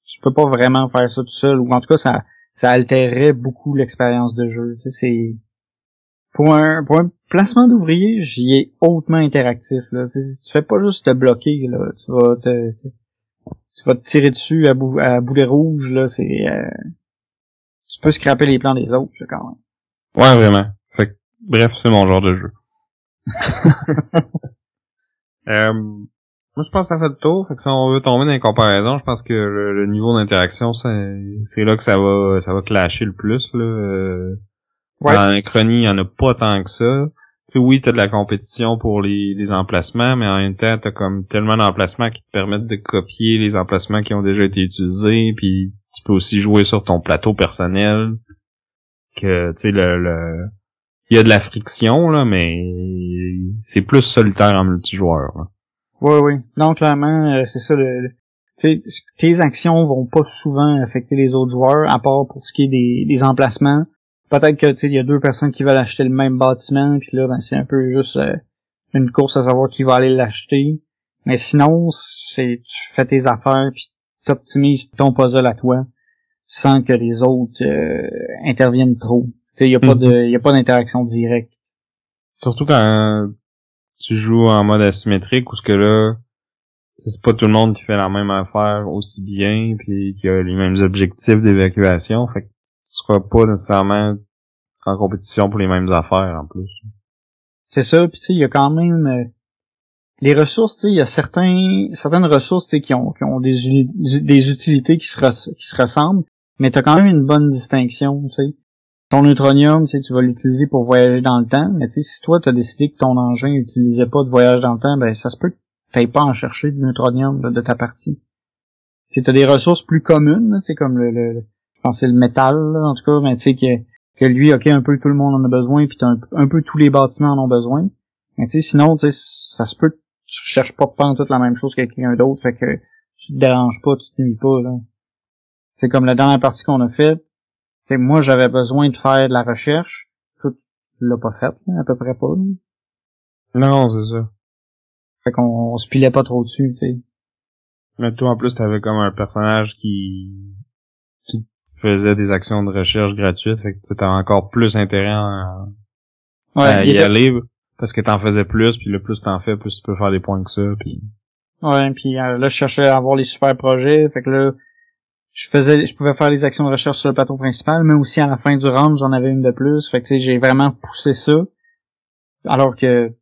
tu peux pas vraiment faire ça tout seul, ou en tout cas ça ça altérerait beaucoup l'expérience de jeu. Tu sais, c'est pour un pour un placement d'ouvrier, j'y ai hautement interactif. Là. Tu, sais, tu fais pas juste te bloquer, là. Tu vas te, tu vas te tirer dessus à, bou à boulet rouge, là, c'est euh, tu peux scraper les plans des autres là, quand même. Ouais vraiment. Fait bref, c'est mon genre de jeu. euh, moi je pense que ça fait le tour. Fait que si on veut tomber dans les comparaisons, je pense que le, niveau d'interaction, c'est là que ça va ça va clasher le plus. Là. Euh, ouais. Dans il y en a pas tant que ça. Tu sais, oui, t'as de la compétition pour les, les emplacements, mais en même temps, t'as comme tellement d'emplacements qui te permettent de copier les emplacements qui ont déjà été utilisés, puis tu peux aussi jouer sur ton plateau personnel. Que, tu sais, le, le... Il y a de la friction, là, mais c'est plus solitaire en multijoueur. Oui, oui. Non, clairement, euh, c'est ça. Le, tes actions vont pas souvent affecter les autres joueurs, à part pour ce qui est des, des emplacements peut-être que il y a deux personnes qui veulent acheter le même bâtiment, puis là, ben, c'est un peu juste euh, une course à savoir qui va aller l'acheter. Mais sinon, c'est tu fais tes affaires puis t'optimises ton puzzle à toi sans que les autres euh, interviennent trop. Il y a pas mhm. de y a pas d'interaction directe. Surtout quand tu joues en mode asymétrique ou ce que là c'est pas tout le monde qui fait la même affaire aussi bien puis qui a les mêmes objectifs d'évacuation. Fait que seras pas nécessairement en compétition pour les mêmes affaires en plus. C'est ça, puis tu sais, il y a quand même euh, les ressources, tu sais, il y a certains certaines ressources tu sais, qui ont qui ont des des utilités qui se qui se ressemblent, mais tu as quand même une bonne distinction, tu sais. Ton neutronium, tu vas l'utiliser pour voyager dans le temps, mais si toi tu as décidé que ton engin n'utilisait pas de voyage dans le temps, ben ça se peut que tu pas en chercher de neutronium de ta partie. Tu as des ressources plus communes, c'est comme le, le, pense c'est le métal, en tout cas, mais tu sais que, que lui, ok, un peu tout le monde en a besoin, puis un, un peu tous les bâtiments en ont besoin. Mais tu sais, sinon, tu sais, ça se peut que tu cherches pas pas toute la même chose que quelqu'un d'autre, fait que tu te déranges pas, tu te nuis pas, là. C'est comme la dernière partie qu'on a faite. Fait moi, j'avais besoin de faire de la recherche. Tout l'a pas fait, à peu près pas. Non, c'est ça. Fait qu'on on se pilait pas trop dessus, tu sais. Mais toi, en plus, t'avais comme un personnage qui faisais des actions de recherche gratuites, fait que t'as encore plus intérêt à, ouais, y aller parce que t'en faisais plus, puis le plus t'en fais, plus tu peux faire des points que ça, puis ouais, puis euh, là je cherchais à avoir les super projets, fait que là je faisais, je pouvais faire les actions de recherche sur le plateau principal, mais aussi à la fin du round j'en avais une de plus, fait que tu sais j'ai vraiment poussé ça, alors que tu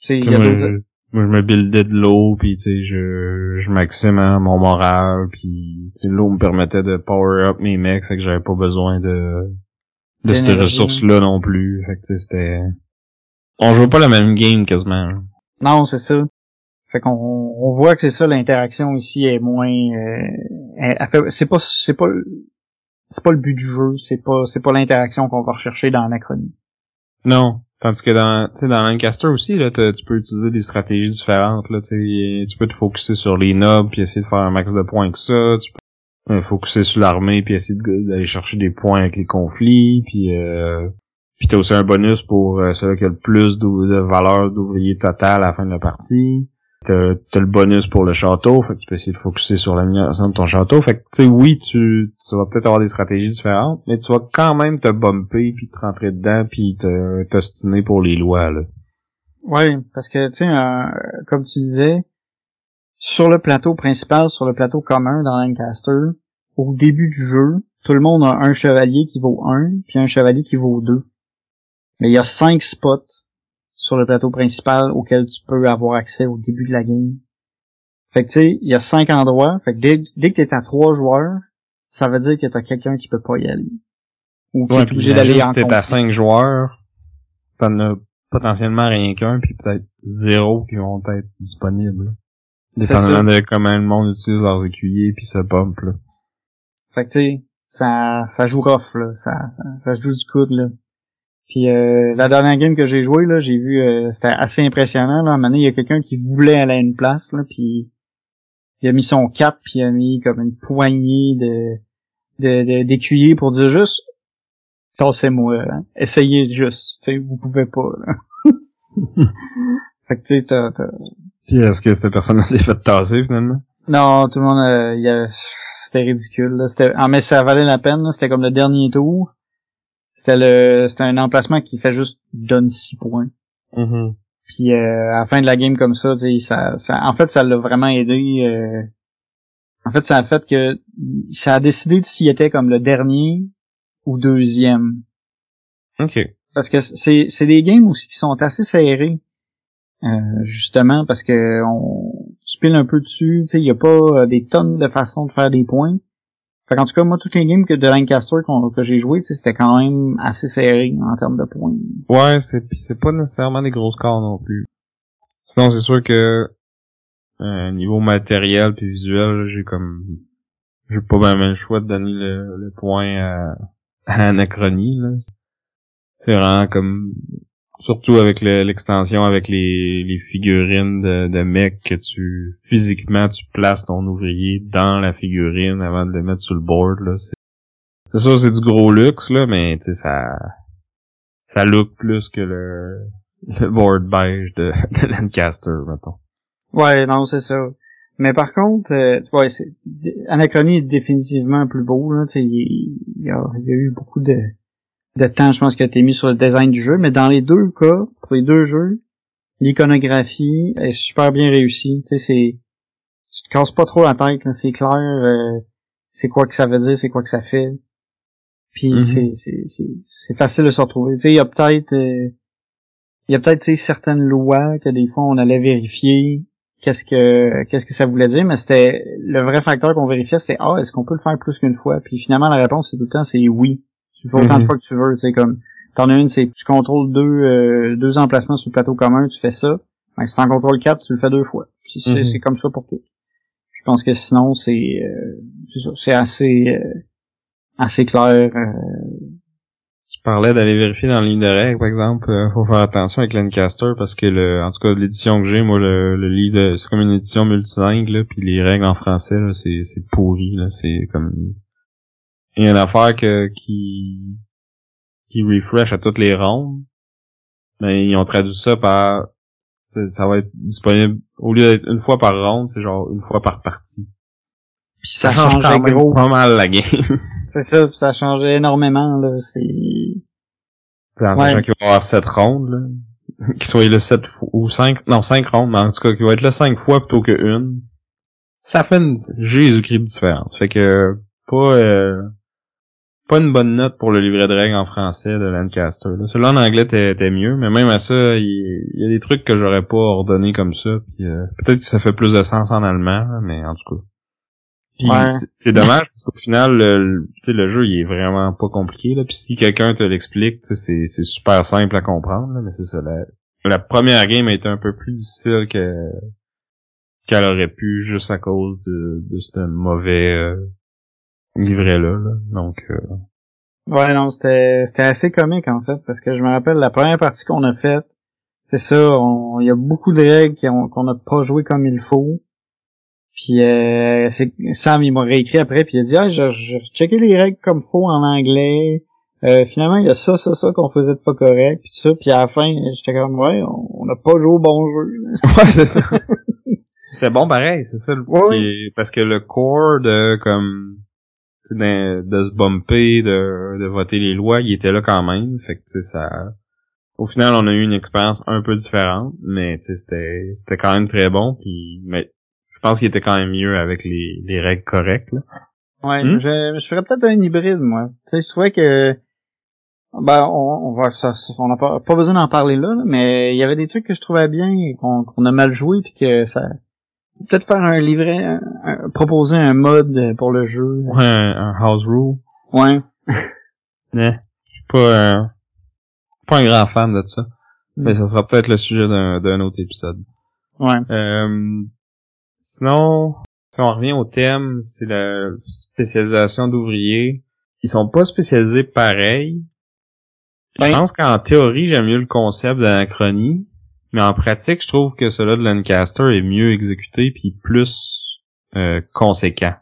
sais je me buildais de l'eau puis tu sais je je maximais mon moral puis l'eau me permettait de power up mes mecs fait que j'avais pas besoin de de cette ressource là non plus. Fait que c'était on jouait pas la même game quasiment. Non c'est ça fait qu'on on voit que c'est ça l'interaction ici est moins euh, c'est pas c'est pas c'est pas le but du jeu c'est pas c'est pas l'interaction qu'on va rechercher dans l'anachronie non Tandis que dans, dans Lancaster aussi, là, tu peux utiliser des stratégies différentes. Là, tu peux te focuser sur les nobs puis essayer de faire un max de points que ça. Tu peux euh, focuser sur l'armée puis essayer d'aller chercher des points avec les conflits. Puis euh, puis t'as aussi un bonus pour euh, celui qui a le plus de, valeur d'ouvrier total à la fin de la partie. T'as as le bonus pour le château, fait que tu peux essayer de focuser sur l'amélioration de ton château. Fait que tu sais, oui, tu, tu vas peut-être avoir des stratégies différentes, mais tu vas quand même te bumper puis te rentrer dedans puis te t'ostiner pour les lois là. Oui, parce que tu sais, euh, comme tu disais, sur le plateau principal, sur le plateau commun dans Lancaster, au début du jeu, tout le monde a un chevalier qui vaut 1, puis un chevalier qui vaut 2. Mais il y a cinq spots sur le plateau principal auquel tu peux avoir accès au début de la game. Fait que tu sais, il y a cinq endroits. Fait que dès, dès que t'es à trois joueurs, ça veut dire que t'as quelqu'un qui peut pas y aller. Ou qui est obligé d'aller en si t'es à cinq joueurs, t'en as potentiellement rien qu'un, puis peut-être zéro qui vont être disponibles. Dépendamment de comment le monde utilise leurs écuyers puis se pompe là. Fait que tu sais, ça, ça joue rough là, ça, ça, ça joue du coude là. Puis euh, la dernière game que j'ai joué là, j'ai vu euh, c'était assez impressionnant là. À un moment donné, il y a quelqu'un qui voulait aller à une place là, puis il a mis son cap puis il a mis comme une poignée de de d'écuyer pour dire juste tassez-moi, hein. essayez juste, tu sais, vous pouvez pas. Là. fait que tu sais, Puis est-ce que cette personne s'est fait tasser finalement? Non, tout le monde, euh, il y a- c'était ridicule. Là. C'était, ah, mais ça valait la peine. là. C'était comme le dernier tour. C'était le, c'était un emplacement qui fait juste donne 6 points. Mhm. Puis euh, à la fin de la game comme ça, tu sais, ça, ça, en fait, ça l'a vraiment aidé. euh, en fait, ça a fait que ça a décidé de s'il était comme le dernier ou deuxième. Ok. Parce que c'est, c'est des games aussi qui sont assez serrés. Euh, justement parce que on se pile un peu dessus, tu sais, il y a pas euh, des tonnes de façons de faire des points. Fait qu'en tout cas, moi, toutes les games que de Lancaster que j'ai joué, c'était quand même assez serré en termes de points. Ouais, c'est pas nécessairement des gros scores non plus. Sinon, c'est sûr que euh, niveau matériel puis visuel, j'ai comme j'ai pas vraiment le choix de donner le, le point à, à Anachronie. C'est vraiment comme surtout avec le- l'extension avec les, figurines de, de mecs que tu physiquement tu places ton ouvrier dans la figurine avant de le mettre sur le board là. C'est sûr c'est du gros luxe là, mais tu sais ça ça look plus que le, board beige de, Lancaster, mettons. Ouais, non, c'est ça. Mais par contre, euh, ouais, Anachronie est définitivement plus beau. Là, il, il y a, il y a eu beaucoup de, de temps, je pense, qui a été mis sur le design du jeu. Mais dans les deux cas, pour les deux jeux, l'iconographie est super bien réussie. Tu sais, c'est, tu te casses pas trop la tête. C'est clair. euh, c'est quoi que ça veut dire, c'est quoi que ça fait. Puis Mhm. c'est, c'est, c'est, c'est facile de se retrouver. Tu sais, il y a peut-être, euh, il y a peut-être tu sais, certaines lois que des fois on allait vérifier qu'est-ce que qu'est-ce que ça voulait dire, mais c'était le vrai facteur qu'on vérifiait, c'était ah est-ce qu'on peut le faire plus qu'une fois? Puis finalement la réponse c'est tout le temps c'est oui. Tu fais autant de Mhm. fois que tu veux, tu sais comme t'en as une c'est tu contrôles deux euh, deux emplacements sur le plateau commun, tu fais ça. Ben, si t'en contrôles quatre, tu le fais deux fois. Puis c'est Mhm. c'est comme ça pour tout. Je pense que sinon c'est euh, c'est c'est assez euh, assez clair. euh, Tu parlais d'aller vérifier dans la ligne de règles, par exemple. euh, faut faire attention avec Lancaster parce que le, en tout cas, l'édition que j'ai, moi, le, le livre, c'est comme une édition multilingue, là, puis les règles en français, là, c'est, c'est pourri, là, c'est comme, il y a une affaire que, qui, qui refresh à toutes les rondes, mais ils ont traduit ça par, ça va être disponible, au lieu d'être une fois par ronde, c'est genre une fois par partie. Puis ça, change quand même gros. pas mal la game. C'est ça, puis ça changeait énormément là. C'est C'est en Ouais. sachant qu'il va y avoir 7 rondes, là. Qu'il soit là 7 ou 5, non 5 rondes, mais en tout cas qu'il va être là 5 fois plutôt que une. Ça fait une Jésus-Christ de différence. Fait que pas euh, pas une bonne note pour le livret de règles en français de Lancaster. Là. Celui-là en anglais était, mieux, mais même à ça, il, il y a des trucs que j'aurais pas ordonné comme ça. Puis euh, peut-être que ça fait plus de sens en allemand, là, mais en tout cas. Puis Ouais. c'est- dommage parce qu'au final, le, le- tu sais, le jeu il est vraiment pas compliqué. Là. Puis si quelqu'un te l'explique, c'est c'est super simple à comprendre. là, mais c'est ça. La, la première game a été un peu plus difficile que qu'elle aurait pu juste à cause de, de ce mauvais euh, livret là. là. Donc euh, Ouais, non, c'était c'était assez comique en fait, parce que je me rappelle la première partie qu'on a faite, c'est ça, on- il y a beaucoup de règles qu'on n'a pas joué comme il faut. Puis euh, c'est Sam il m'a réécrit après puis il a dit ah j'ai checké les règles comme faut en anglais. Euh, finalement il y a ça ça ça qu'on faisait de pas correct puis ça puis à la fin j'étais comme ouais on n'a pas joué au bon jeu. Ouais, c'est ça. C'était bon pareil, c'est ça. le- Ouais, parce que le core de comme de, de se bumper, de, de voter les lois, il était là quand même. Fait que tu sais, ça. Au final, on a eu une expérience un peu différente, mais tu sais, c'était c'était quand même très bon. Puis, mais je pense qu'il était quand même mieux avec les, les règles correctes. Là. Ouais, Hmm? je, je ferais peut-être un hybride, moi. Tu sais, je trouvais que ben on, on va ça, on n'a pas, pas besoin d'en parler là, là, mais il y avait des trucs que je trouvais bien qu'on qu'on a mal joué puis que ça peut-être faire un livret un- un- proposer un mode pour le jeu. Ouais, un, un house rule. Ouais. Mais je suis pas euh, pas un grand fan de ça. Mais ça sera peut-être le sujet d'un d'un autre épisode. Ouais. Euh, sinon, si on revient au thème, c'est la spécialisation d'ouvriers. Ils sont pas spécialisés pareil. Je Ben- pense qu'en théorie, j'aime mieux le concept d'anachronie, mais en pratique, je trouve que celui de Lancaster est mieux exécuté puis plus euh, conséquent.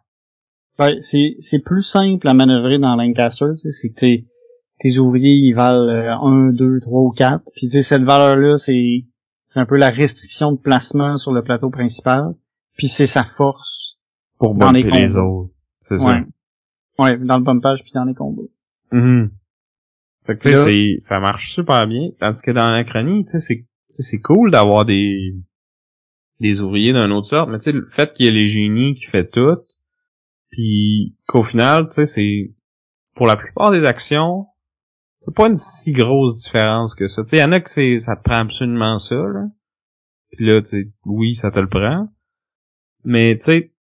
Ouais, c'est c'est plus simple à manœuvrer dans Lancaster, tu sais, c'est que tes tes ouvriers ils valent euh, 1, 2, 3 ou 4. Puis tu sais cette valeur là, c'est C'est un peu la restriction de placement sur le plateau principal. Puis c'est sa force Pour Dans les autres. C'est ouais. Ouais, dans le bumpage puis dans les combos. ça. Mhm. Fait que tu sais, ça marche super bien. Tandis que dans l'Anachronie, tu sais, c'est, c'est cool d'avoir des, des ouvriers d'une autre sorte, mais tu sais, le fait qu'il y ait les génies qui fait tout, puis qu'au final, tu sais, c'est, pour la plupart des actions, c'est pas une si grosse différence que ça. Tu sais, y en a que c'est, ça te prend absolument ça, là. Puis là, tu sais, oui, ça te le prend. Mais tu sais,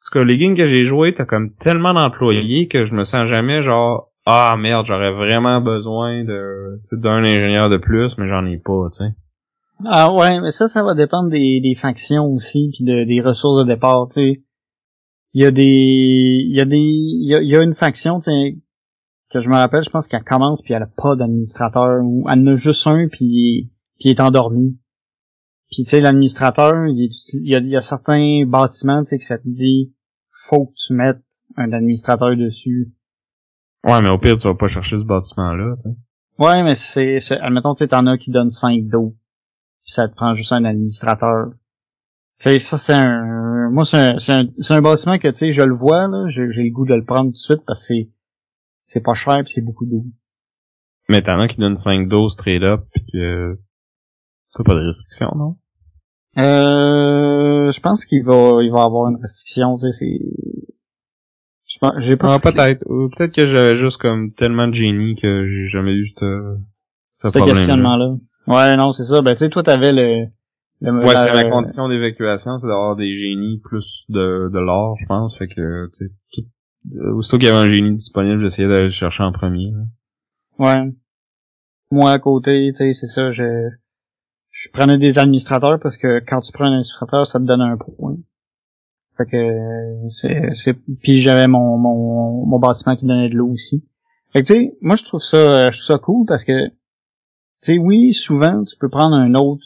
parce que les games que j'ai joué, t'as comme tellement d'employés que je me sens jamais genre ah merde, j'aurais vraiment besoin de d'un ingénieur de plus, mais j'en ai pas, tu sais. Ah ouais, mais ça, ça va dépendre des, des factions aussi, puis de, des ressources de départ, tu sais. Il y a des, il y a des, il y a, il y a une faction, tu sais, que je me rappelle, je pense qu'elle commence puis elle a pas d'administrateur, ou elle en a juste un puis puis il est endormi. Puis tu sais, l'administrateur, il, y a, il y a certains bâtiments, tu sais, que ça te dit, faut que tu mettes un administrateur dessus. Ouais, mais au pire, tu vas pas chercher ce bâtiment-là, tu sais. Ouais, mais c'est, admettons, tu t'en as qui donnent 5 d'eau. Puis ça te prend juste un administrateur. Tu sais, ça, c'est un, moi, c'est un, c'est un, c'est un bâtiment que, tu sais, je le vois, là, j'ai, j'ai le goût de le prendre tout de suite parce que c'est, c'est pas cher pis c'est beaucoup d'eau. Mais t'en as qui donnent 5 doses straight up pis que t'as pas de restriction, non? Euh, je pense qu'il va, il va avoir une restriction, tu sais, c'est, je pense, j'ai pas Ah, peut-être. Ou peut-être que j'avais juste comme tellement de génie que j'ai jamais eu ce, ce ce problème. questionnement-là. Ouais, non, c'est ça. Ben, tu sais, toi, t'avais le, le Ouais, c'était la- condition d'évacuation, c'est d'avoir des génies plus de, de l'or, je pense. Fait que, tu sais, tout- euh, aussitôt qu'il y avait un génie disponible, j'essayais d'aller le chercher en premier. là. Ouais. Moi à côté, tu sais, c'est ça, je je prenais des administrateurs parce que quand tu prends un administrateur, ça te donne un point. Fait que c'est c'est puis j'avais mon, mon mon bâtiment qui donnait de l'eau aussi. Fait que tu sais, moi je trouve ça euh, je trouve ça cool parce que tu sais oui, souvent tu peux prendre un autre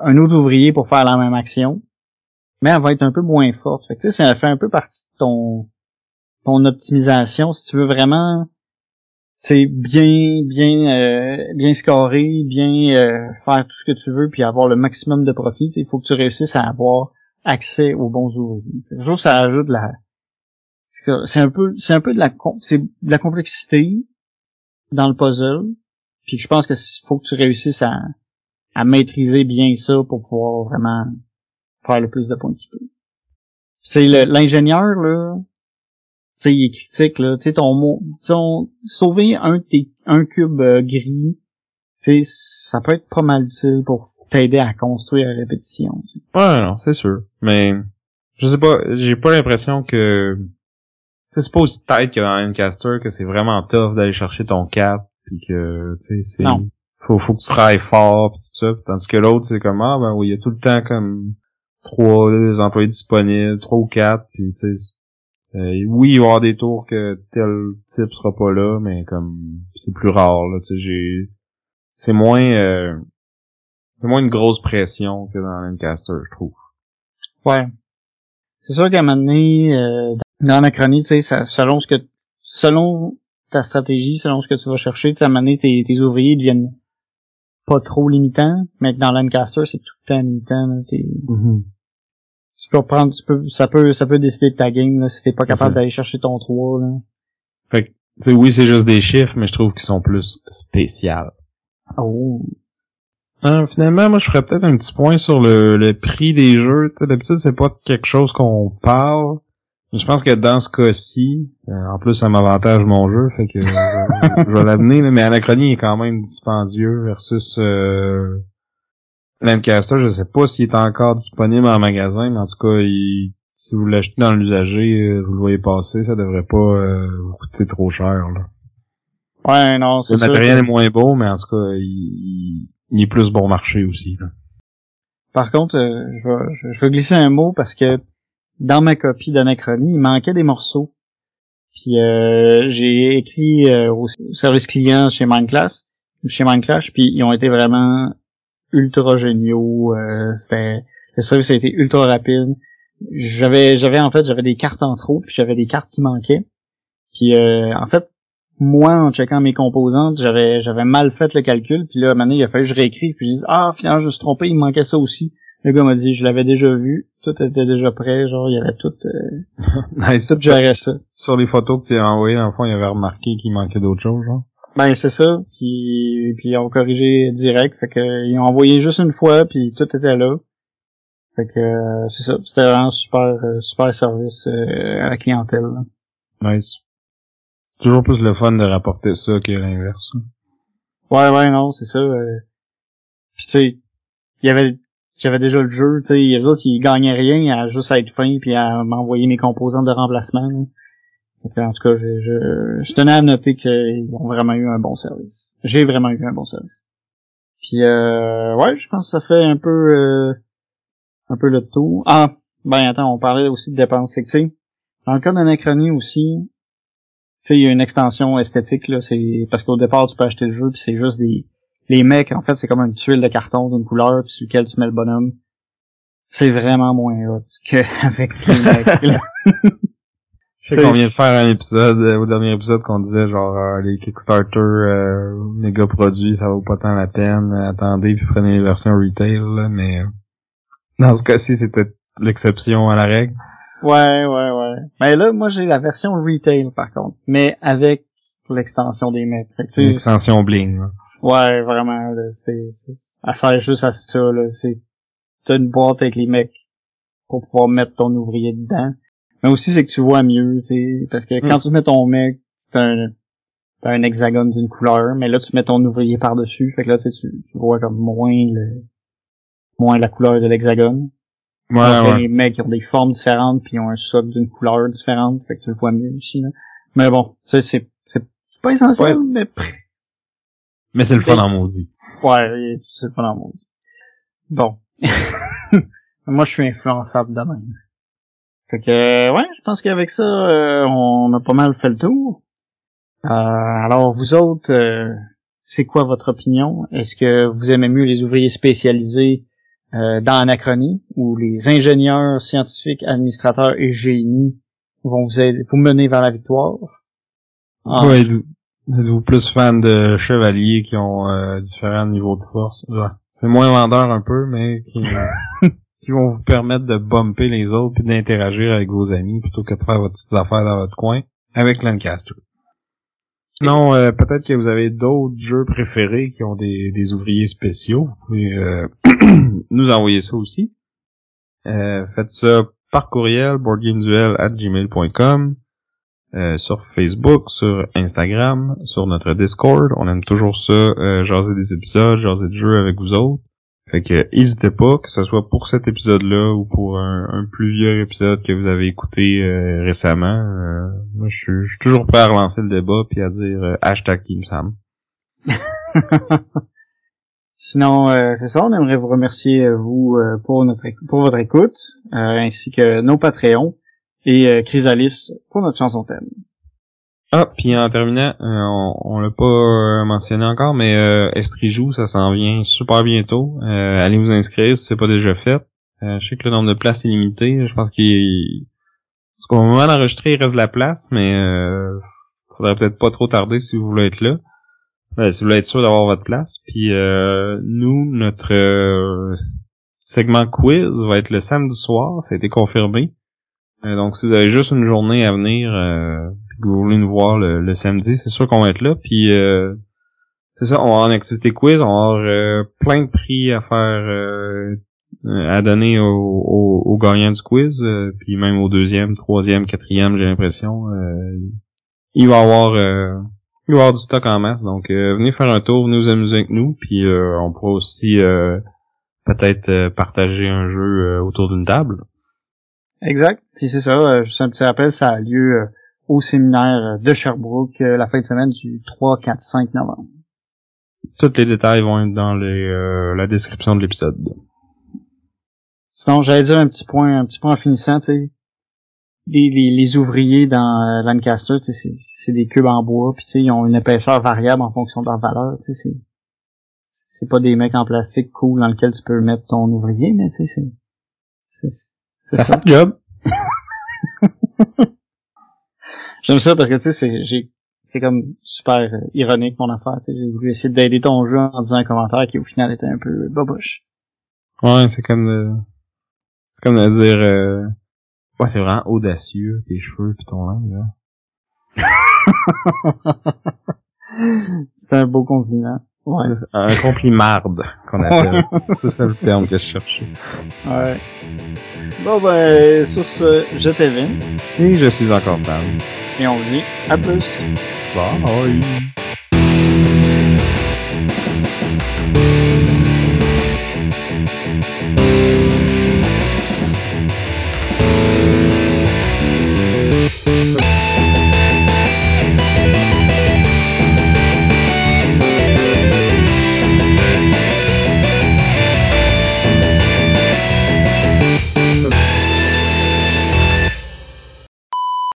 un autre ouvrier pour faire la même action, mais elle va être un peu moins forte. Fait que tu sais, ça fait un peu partie de ton ton optimisation si tu veux vraiment c'est bien bien euh, bien scorer, bien euh, faire tout ce que tu veux puis avoir le maximum de profit, il faut que tu réussisses à avoir accès aux bons ouvriers. Que ça ajoute la c'est un peu c'est un peu de la c'est de la complexité dans le puzzle. Puis je pense que faut que tu réussisses à à maîtriser bien ça pour pouvoir vraiment faire le plus de points que tu peux. C'est l'ingénieur là, tu sais, il est critique, là. Tu sais, ton ton, sauver un, un cube euh, gris, tu sais, ça peut être pas mal utile pour t'aider à construire à répétition. tu sais. Ouais, non, c'est sûr. Mais, je sais pas, j'ai pas l'impression que, c'est pas aussi tête que dans Encaster que c'est vraiment tough d'aller chercher ton cap, puis que, tu sais, c'est, faut, faut que tu travailles fort, pis tout ça, pis tandis que l'autre, c'est comme, ah, ben oui, il y a tout le temps comme trois des employés disponibles, trois ou quatre, puis tu sais, euh, oui, il va y avoir des tours que tel type sera pas là, mais comme, c'est plus rare, là, tu sais, j'ai, c'est moins, euh, c'est moins une grosse pression que dans Lancaster, je trouve. Ouais. C'est sûr qu'à un moment donné, euh, dans l'anachronie, tu sais, selon ce que, selon ta stratégie, selon ce que tu vas chercher, tu sais, à un moment donné, tes, tes ouvriers deviennent pas trop limitants, mais que dans Lancaster, c'est tout le temps limitant, là. T'es- tu peux reprendre, tu peux, ça peut, ça peut décider de ta game, là, si t'es pas capable d'aller chercher ton 3, là. Fait que, tu sais, oui, c'est juste des chiffres, mais je trouve qu'ils sont plus spéciales. Oh. Euh, finalement, moi, je ferais peut-être un petit point sur le, le prix des jeux. D'habitude, c'est pas quelque chose qu'on parle. Je pense que dans ce cas-ci, euh, en plus, ça m'avantage mon jeu, fait que je, vais l'amener. Mais Anachronie est quand même dispendieux versus euh, Lancaster. Je sais pas s'il est encore disponible en magasin, mais en tout cas, il, si vous l'achetez dans l'usager, euh, vous le voyez passer, ça devrait pas euh, vous coûter trop cher. Là. Ouais, non, c'est Le sûr matériel que- est moins beau, mais en tout cas, il, il- il est plus bon marché aussi. Là. Par contre, euh, je, vais, je- je vais glisser un mot parce que dans ma copie d'Anachronie, il manquait des morceaux. Puis euh, j'ai écrit euh, au service client chez Mindclass, chez Mindclash, puis ils ont été vraiment ultra géniaux. euh, c'était le service a été ultra rapide. J'avais j'avais en fait j'avais des cartes en trop, puis j'avais des cartes qui manquaient. Puis euh, en fait, moi, en checkant mes composantes, j'avais j'avais mal fait le calcul, puis là, à il a fallu que je réécrive, puis je dis ah finalement je me suis trompé, il manquait ça aussi. Le gars m'a dit je l'avais déjà vu, tout était déjà prêt, genre il y avait tout, euh, nice. tout géré ça. Sur les photos que tu as envoyées, dans le fond, il avait remarqué qu'il manquait d'autres choses, genre. Ben c'est ça, puis puis ils ont corrigé direct, fait que ils ont envoyé juste une fois, puis tout était là. Fait que euh, c'est ça, c'était vraiment super euh, super service euh, à la clientèle. là. Nice. C'est toujours plus le fun de rapporter ça que l'inverse. Ouais ouais non, c'est ça. euh. Puis tu sais, il y avait j'avais déjà le jeu, tu sais, les autres ils gagnaient rien à juste être fin puis à m'envoyer mes composantes de remplacement. là. En tout cas, je, je, je tenais à noter qu'ils ont vraiment eu un bon service. J'ai vraiment eu un bon service. Puis euh, ouais, je pense que ça fait un peu euh, un peu le tour. Ah, ben attends, on parlait aussi de dépenses. C'est que tu sais, dans le cas d'Anachronie aussi, tu sais, il y a une extension esthétique là, c'est parce qu'au départ tu peux acheter le jeu puis c'est juste des les mecs en fait c'est comme une tuile de carton d'une couleur puis sur lequel tu mets le bonhomme. C'est vraiment moins hot qu'avec les mecs. là. Je sais qu'on vient de faire un épisode, euh, au dernier épisode, qu'on disait genre euh, les Kickstarter euh, méga produits, ça vaut pas tant la peine. attendez puis prenez les versions retail, là, mais euh, dans ce cas-ci, peut-être l'exception à la règle. Ouais, ouais, ouais. Mais là, moi, j'ai la version retail, par contre. Mais avec l'extension des mecs. L'extension bling. là. Ouais, vraiment, là, c'était, elle sert juste à ça, là. C'est, t'as une boîte avec les mecs pour pouvoir mettre ton ouvrier dedans. Mais aussi, c'est que tu vois mieux, tu parce que quand Mm. tu mets ton mec, c'est un, t'as un hexagone d'une couleur, mais là, tu mets ton ouvrier par-dessus. Fait que là, tu tu, vois comme moins le, moins la couleur de l'hexagone. Ouais. Les mecs ils ont des formes différentes puis ils ont un socle d'une couleur différente, fait que tu le vois mieux ici là. Mais bon, ça c'est c'est c'est pas essentiel, Ouais. mais Mais c'est le fun en maudit. ouais, c'est pas dans le monde. Bon. Moi je suis influençable de même. Fait que euh, ouais, je pense qu'avec ça euh, on a pas mal fait le tour. Euh, alors vous autres, euh, c'est quoi votre opinion? Est-ce que vous aimez mieux les ouvriers spécialisés euh, dans Anachronie ou les ingénieurs, scientifiques, administrateurs et génies vont vous aider, vous mener vers la victoire? Ah, Ouais, êtes-vous plus fan de chevaliers qui ont euh, différents niveaux de force? Ouais. C'est moins vendeur un peu, mais qui, qui vont vous permettre de bumper les autres puis d'interagir avec vos amis plutôt que de faire vos petites affaires dans votre coin avec Lancaster. Sinon, euh, peut-être que vous avez d'autres jeux préférés qui ont des, des ouvriers spéciaux. Vous pouvez euh, nous envoyer ça aussi. Euh, faites ça par courriel, boardgameduel@gmail.com. Euh, sur Facebook, sur Instagram, sur notre Discord. On aime toujours ça, euh, jaser des épisodes, jaser de jeux avec vous autres. Fait que n'hésitez pas, que ce soit pour cet épisode-là ou pour un, un plus vieux épisode que vous avez écouté euh, récemment. euh, moi, je suis toujours prêt à relancer le débat puis à dire euh, hashtag Team Sam. Sinon, euh, c'est ça, on aimerait vous remercier vous pour notre pour votre écoute, euh, ainsi que nos Patreons et euh, Chrysalis pour notre chanson thème. Ah, puis en terminant, euh, on, on l'a pas euh, mentionné encore, mais euh, Estrijou, ça s'en vient super bientôt. Euh, allez vous inscrire si c'est pas déjà fait. Euh, je sais que le nombre de places est limité. Je pense qu'il parce qu'au moment d'enregistrer, il reste de la place, mais euh, faudrait peut-être pas trop tarder si vous voulez être là. Euh, si vous voulez être sûr d'avoir votre place. Puis euh, nous, notre euh, segment quiz va être le samedi soir, ça a été confirmé. Euh, donc si vous avez juste une journée à venir euh, que vous voulez nous voir le, le samedi, c'est sûr qu'on va être là. Puis euh, c'est ça, on va avoir une activité quiz, on va avoir euh, plein de prix à faire euh, à donner aux au, aux gagnants du quiz, puis même au deuxième, troisième, quatrième, j'ai l'impression. il va y avoir il va avoir du stock en masse. Donc venez faire un tour, venez vous amuser avec nous, puis on pourra aussi peut-être partager un jeu autour d'une table. Exact. Puis c'est ça, euh, juste un petit rappel, ça a lieu euh, au séminaire de Sherbrooke euh, la fin de semaine du 3, 4, 5 novembre. Tous les détails vont être dans les, euh, la description de l'épisode. Sinon, j'allais dire un petit point, un petit point en finissant, tu sais. Les, les, les ouvriers dans euh, Lancaster, tu sais, c'est- des cubes en bois, puis tu sais, ils ont une épaisseur variable en fonction de leur valeur, tu sais, c'est c'est pas des mecs en plastique cool dans lequel tu peux mettre ton ouvrier, mais tu sais, c'est c'est c'est ça. le job. J'aime ça parce que tu sais, c'est j'ai c'était comme super euh, ironique mon affaire. tu sais. J'ai voulu essayer d'aider ton jeu en disant un commentaire qui au final était un peu boboche. Ouais, c'est comme de... C'est comme de dire... Euh... Ouais, c'est vraiment audacieux, tes cheveux pis ton linge, là. C'était un beau compliment. Ouais. Un complimarde qu'on appelle. c'est ça le terme que je cherchais. Ouais. Bon ben sur ce, je t'ai Vince Et je suis encore Sam. et on vous dit à plus. Bye.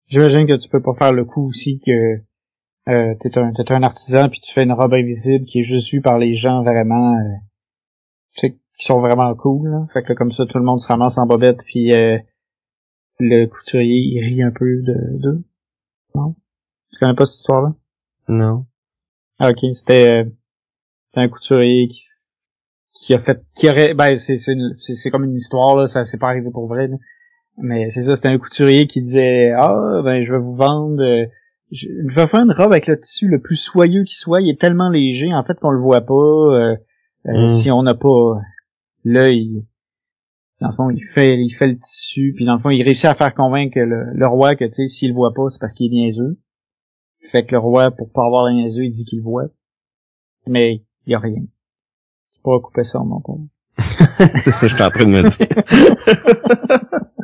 J'imagine que tu peux pas faire le coup aussi que euh, t'es un t'es un artisan puis tu fais une robe invisible qui est juste vue par les gens vraiment euh, tu sais qui sont vraiment cool là. fait que là, comme ça tout le monde se ramasse en bobette puis euh, le couturier il rit un peu de d'eux non? Tu connais pas cette histoire là Non. ah ok c'était euh, c'était un couturier qui qui a fait qui aurait ben c'est c'est c'est comme une histoire là ça c'est pas arrivé pour vrai là. Mais c'est ça c'était un couturier qui disait ah ben je vais vous vendre euh, je, je vais faire une robe avec le tissu le plus soyeux qui soit. Il est tellement léger en fait qu'on le voit pas euh, euh, Mm. si on n'a pas l'œil. Dans le fond il fait il fait le tissu puis dans le fond il réussit à faire convaincre le, le roi que tu sais s'il le voit pas c'est parce qu'il est niaiseux. Fait que le roi pour pas avoir la niaiseux il dit qu'il le voit. Mais il y a rien. Tu pourras couper ça en montant. C'est ça que je suis en train de me dire.